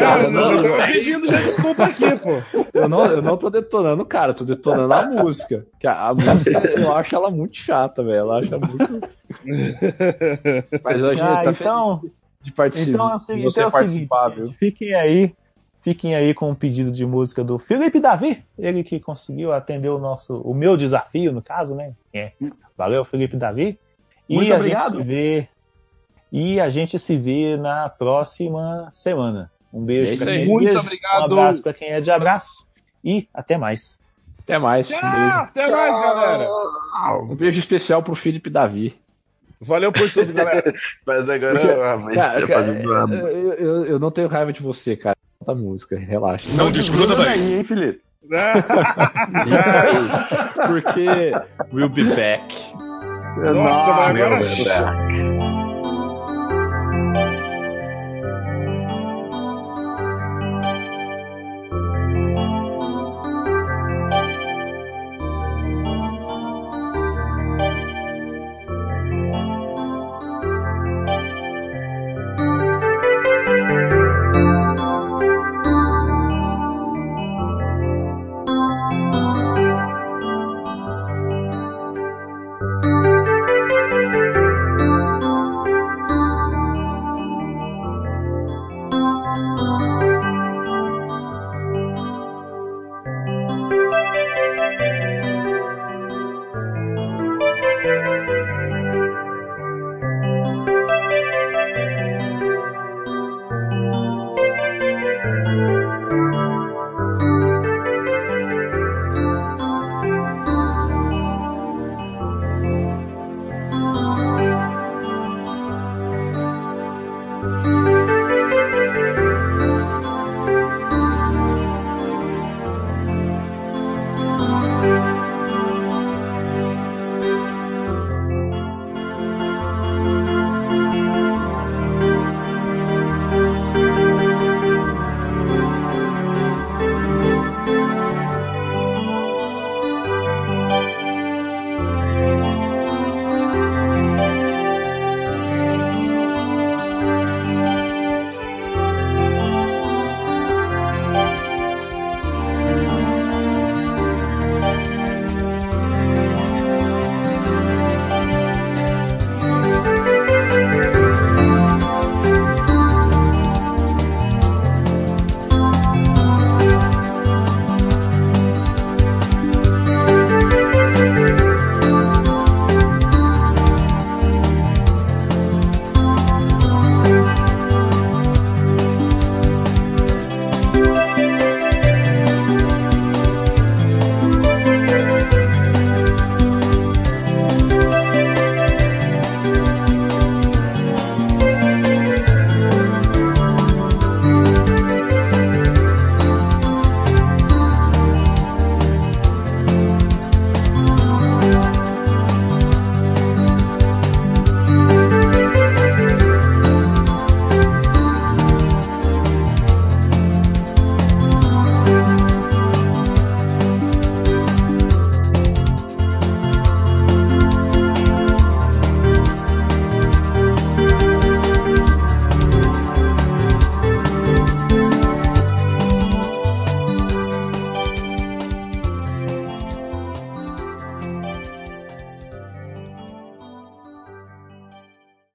É, eu não tô pedindo já desculpa aqui, pô. Eu não, eu não tô detonando o cara, eu tô detonando a música. Que a, a música, eu acho ela muito chata, velho. Ela acha muito. Mas hoje Ah, tá então, feliz de participar. então é o de seguinte, você é o seguinte, viu? fiquem aí, fiquem aí com o pedido de música do Felipe Davi, ele que conseguiu atender o nosso, o meu desafio, no caso, né? É. Valeu, Felipe Davi. E Muito a obrigado. gente se vê e a gente se vê na próxima semana. Um beijo É isso pra quem é de Muito beijo, obrigado. um abraço pra quem é de abraço e até mais. Até mais. Um Tchau, beijo. até mais, galera. Um beijo especial pro Felipe Davi. Valeu por tudo, galera. Mas agora Porque- a mãe Cara, tá cara, eu, eu, eu não tenho raiva de você, cara. Da música, relaxa. Não desgruda daí. aí, hein, Felipe? Porque we'll be back. Nossa, mas agora. Meu back.